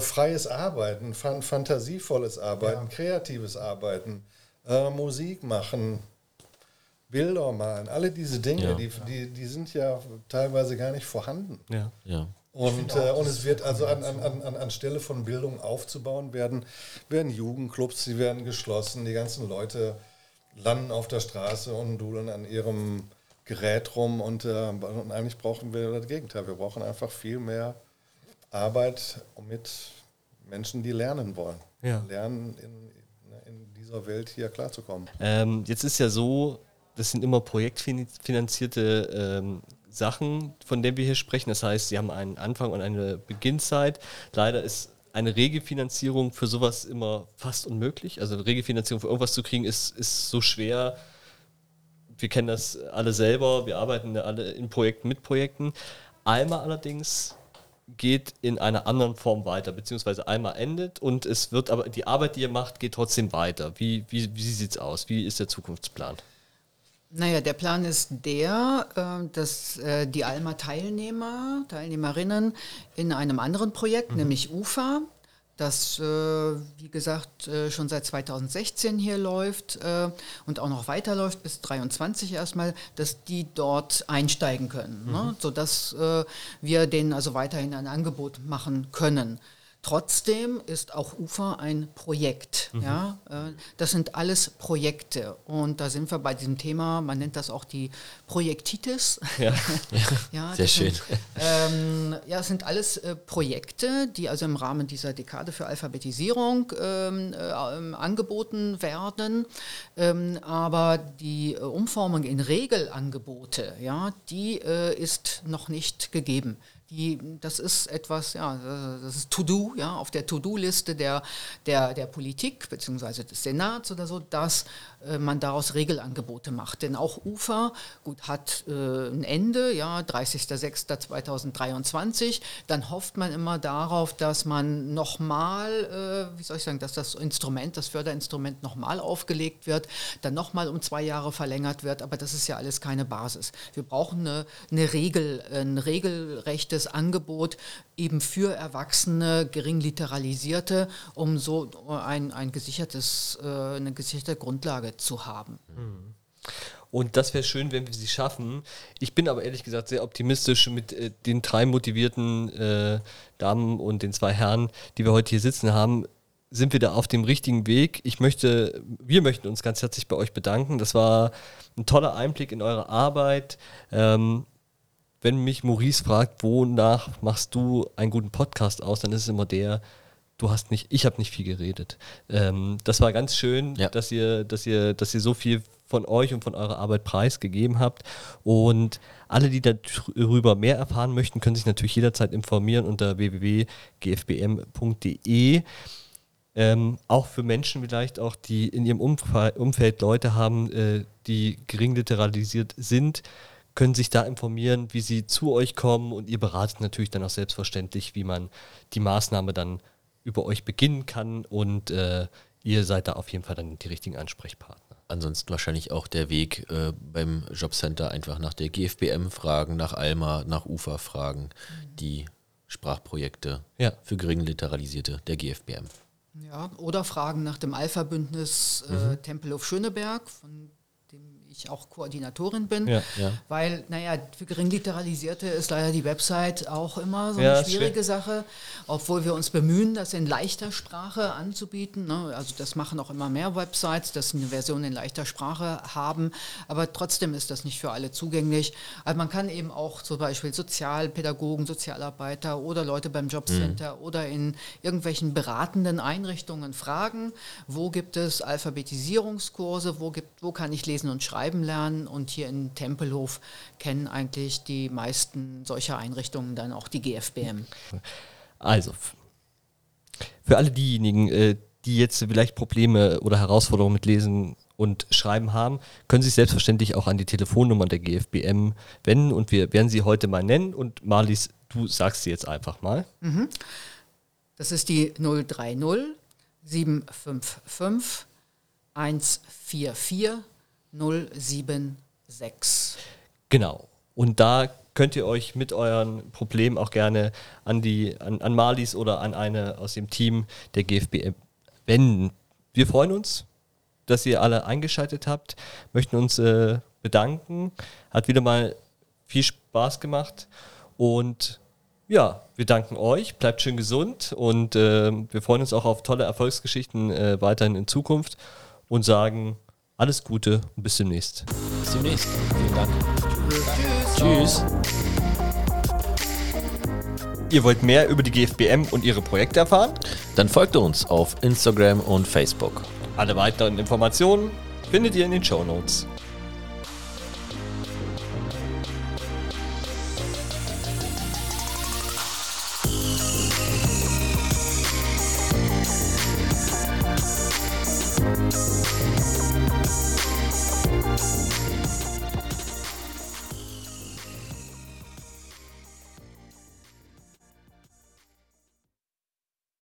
freies Arbeiten, fan fantasievolles Arbeiten, kreatives Arbeiten, äh, Musik machen, Bilder malen, alle diese Dinge, Ja. die, die, die sind ja teilweise gar nicht vorhanden. Ja. Ja. Und, äh, und es wird also an, an, an, an- anstelle von Bildung aufzubauen, werden, werden Jugendclubs, die werden geschlossen, die ganzen Leute landen auf der Straße und dudeln an ihrem Gerät rum und, äh, und eigentlich brauchen wir das Gegenteil. Wir brauchen einfach viel mehr Arbeit mit Menschen, die lernen wollen. Ja. Lernen in, in dieser Welt hier klarzukommen. Ähm, jetzt ist ja so, das sind immer projektfinanzierte ähm, Sachen, von denen wir hier sprechen. Das heißt, sie haben einen Anfang und eine Beginnzeit. Leider ist eine Regelfinanzierung für sowas immer fast unmöglich. Also eine Regelfinanzierung für irgendwas zu kriegen, ist, ist so schwer. Wir kennen das alle selber, wir arbeiten ja alle in Projekten mit Projekten. Alma allerdings geht in einer anderen Form weiter, beziehungsweise Alma endet und es wird aber, die Arbeit, die ihr macht, geht trotzdem weiter. Wie, wie, wie sieht es aus? Wie ist der Zukunftsplan? Naja, der Plan ist der, äh, dass äh, die Alma-Teilnehmer, Teilnehmerinnen in einem anderen Projekt, mhm. nämlich UFA, das, äh, wie gesagt, schon seit 2016 hier läuft und auch noch weiterläuft bis 2023 erstmal, dass die dort einsteigen können, ne? mhm. ne? sodass wir denen also weiterhin ein Angebot machen können. Trotzdem ist auch UFA ein Projekt. Mhm. Ja? Äh, das sind alles Projekte. Und da sind wir bei diesem Thema, man nennt das auch die Projektitis. Ja, ja sehr schön. Sind, ähm, ja, es sind alles äh, Projekte, die also im Rahmen dieser Dekade für Alphabetisierung ähm, äh, angeboten werden. Ähm, aber die äh, Umformung in Regelangebote, ja, die äh, ist noch nicht gegeben die, das ist etwas, ja, das ist To-Do, ja, auf der To-Do-Liste der, der, der Politik bzw. des Senats oder so, dass äh, man daraus Regelangebote macht. Denn auch UFA, gut, hat äh, ein Ende, ja, 30.06.2023. Dann hofft man immer darauf, dass man nochmal, äh, wie soll ich sagen, dass das Instrument, das Förderinstrument nochmal aufgelegt wird, dann nochmal um zwei Jahre verlängert wird. Aber das ist ja alles keine Basis. Wir brauchen eine, eine Regel, ein regelrechtes gutes Angebot eben für Erwachsene, gering literalisierte, um so ein, ein gesichertes, äh, eine gesicherte Grundlage zu haben. Mhm. Und das wäre schön, wenn wir sie schaffen. Ich bin aber ehrlich gesagt sehr optimistisch mit äh, den drei motivierten äh, Damen und den zwei Herren, die wir heute hier sitzen haben. Sind wir da auf dem richtigen Weg? Ich möchte, wir möchten uns ganz herzlich bei euch bedanken. Das war ein toller Einblick in eure Arbeit. Ähm, wenn mich Maurice fragt, wonach machst du einen guten Podcast aus, dann ist es immer der, du hast nicht, ich habe nicht viel geredet. Ähm, das war ganz schön, ja. dass ihr, dass ihr, dass ihr so viel von euch und von eurer Arbeit preisgegeben habt. Und alle, die darüber mehr erfahren möchten, können sich natürlich jederzeit informieren unter www.gfbm.de. Ähm, auch für Menschen vielleicht auch, die in ihrem Umfeld Leute haben, äh, die gering literalisiert sind, können sich da informieren, wie sie zu euch kommen und ihr beratet natürlich dann auch selbstverständlich, wie man die Maßnahme dann über euch beginnen kann und äh, ihr seid da auf jeden Fall dann die richtigen Ansprechpartner. Ansonsten wahrscheinlich auch der Weg äh, beim Jobcenter einfach nach der GFBM fragen, nach Alma, nach UFA fragen, die Sprachprojekte ja. für gering Literalisierte der GFBM. Ja, oder Fragen nach dem Alpha-Bündnis äh, mhm. Tempelhof Schöneberg, von ich auch Koordinatorin bin, ja, ja. weil, naja, für Geringliteralisierte ist leider die Website auch immer so eine ja, schwierige. Sache, obwohl wir uns bemühen, das in leichter Sprache anzubieten. Ne? Also das machen auch immer mehr Websites, dass sie eine Version in leichter Sprache haben, aber trotzdem ist das nicht für alle zugänglich. Also man kann eben auch zum Beispiel Sozialpädagogen, Sozialarbeiter oder Leute beim Jobcenter mhm. oder in irgendwelchen beratenden Einrichtungen fragen, wo gibt es Alphabetisierungskurse, wo, gibt, wo kann ich lesen und schreiben schreiben lernen und hier in Tempelhof kennen eigentlich die meisten solcher Einrichtungen dann auch die GFBM. Also, für alle diejenigen, äh, die jetzt vielleicht Probleme oder Herausforderungen mit Lesen und Schreiben haben, können Sie sich selbstverständlich auch an die Telefonnummer der GFBM wenden und wir werden sie heute mal nennen und Marlies, du sagst sie jetzt einfach mal. Mhm. Das ist die 030 755 144 076. Genau. Und da könnt ihr euch mit euren Problemen auch gerne an, die, an, an Marlies oder an eine aus dem Team der GFB wenden. Wir freuen uns, dass ihr alle eingeschaltet habt, möchten uns äh, bedanken. Hat wieder mal viel Spaß gemacht und ja, wir danken euch, bleibt schön gesund und äh, wir freuen uns auch auf tolle Erfolgsgeschichten äh, weiterhin in Zukunft und sagen Alles Gute und bis demnächst. Bis demnächst. Vielen Dank. Tschüss. Ihr wollt mehr über die GFBM und ihre Projekte erfahren? Dann folgt uns auf Instagram und Facebook. Alle weiteren Informationen findet ihr in den Show Notes.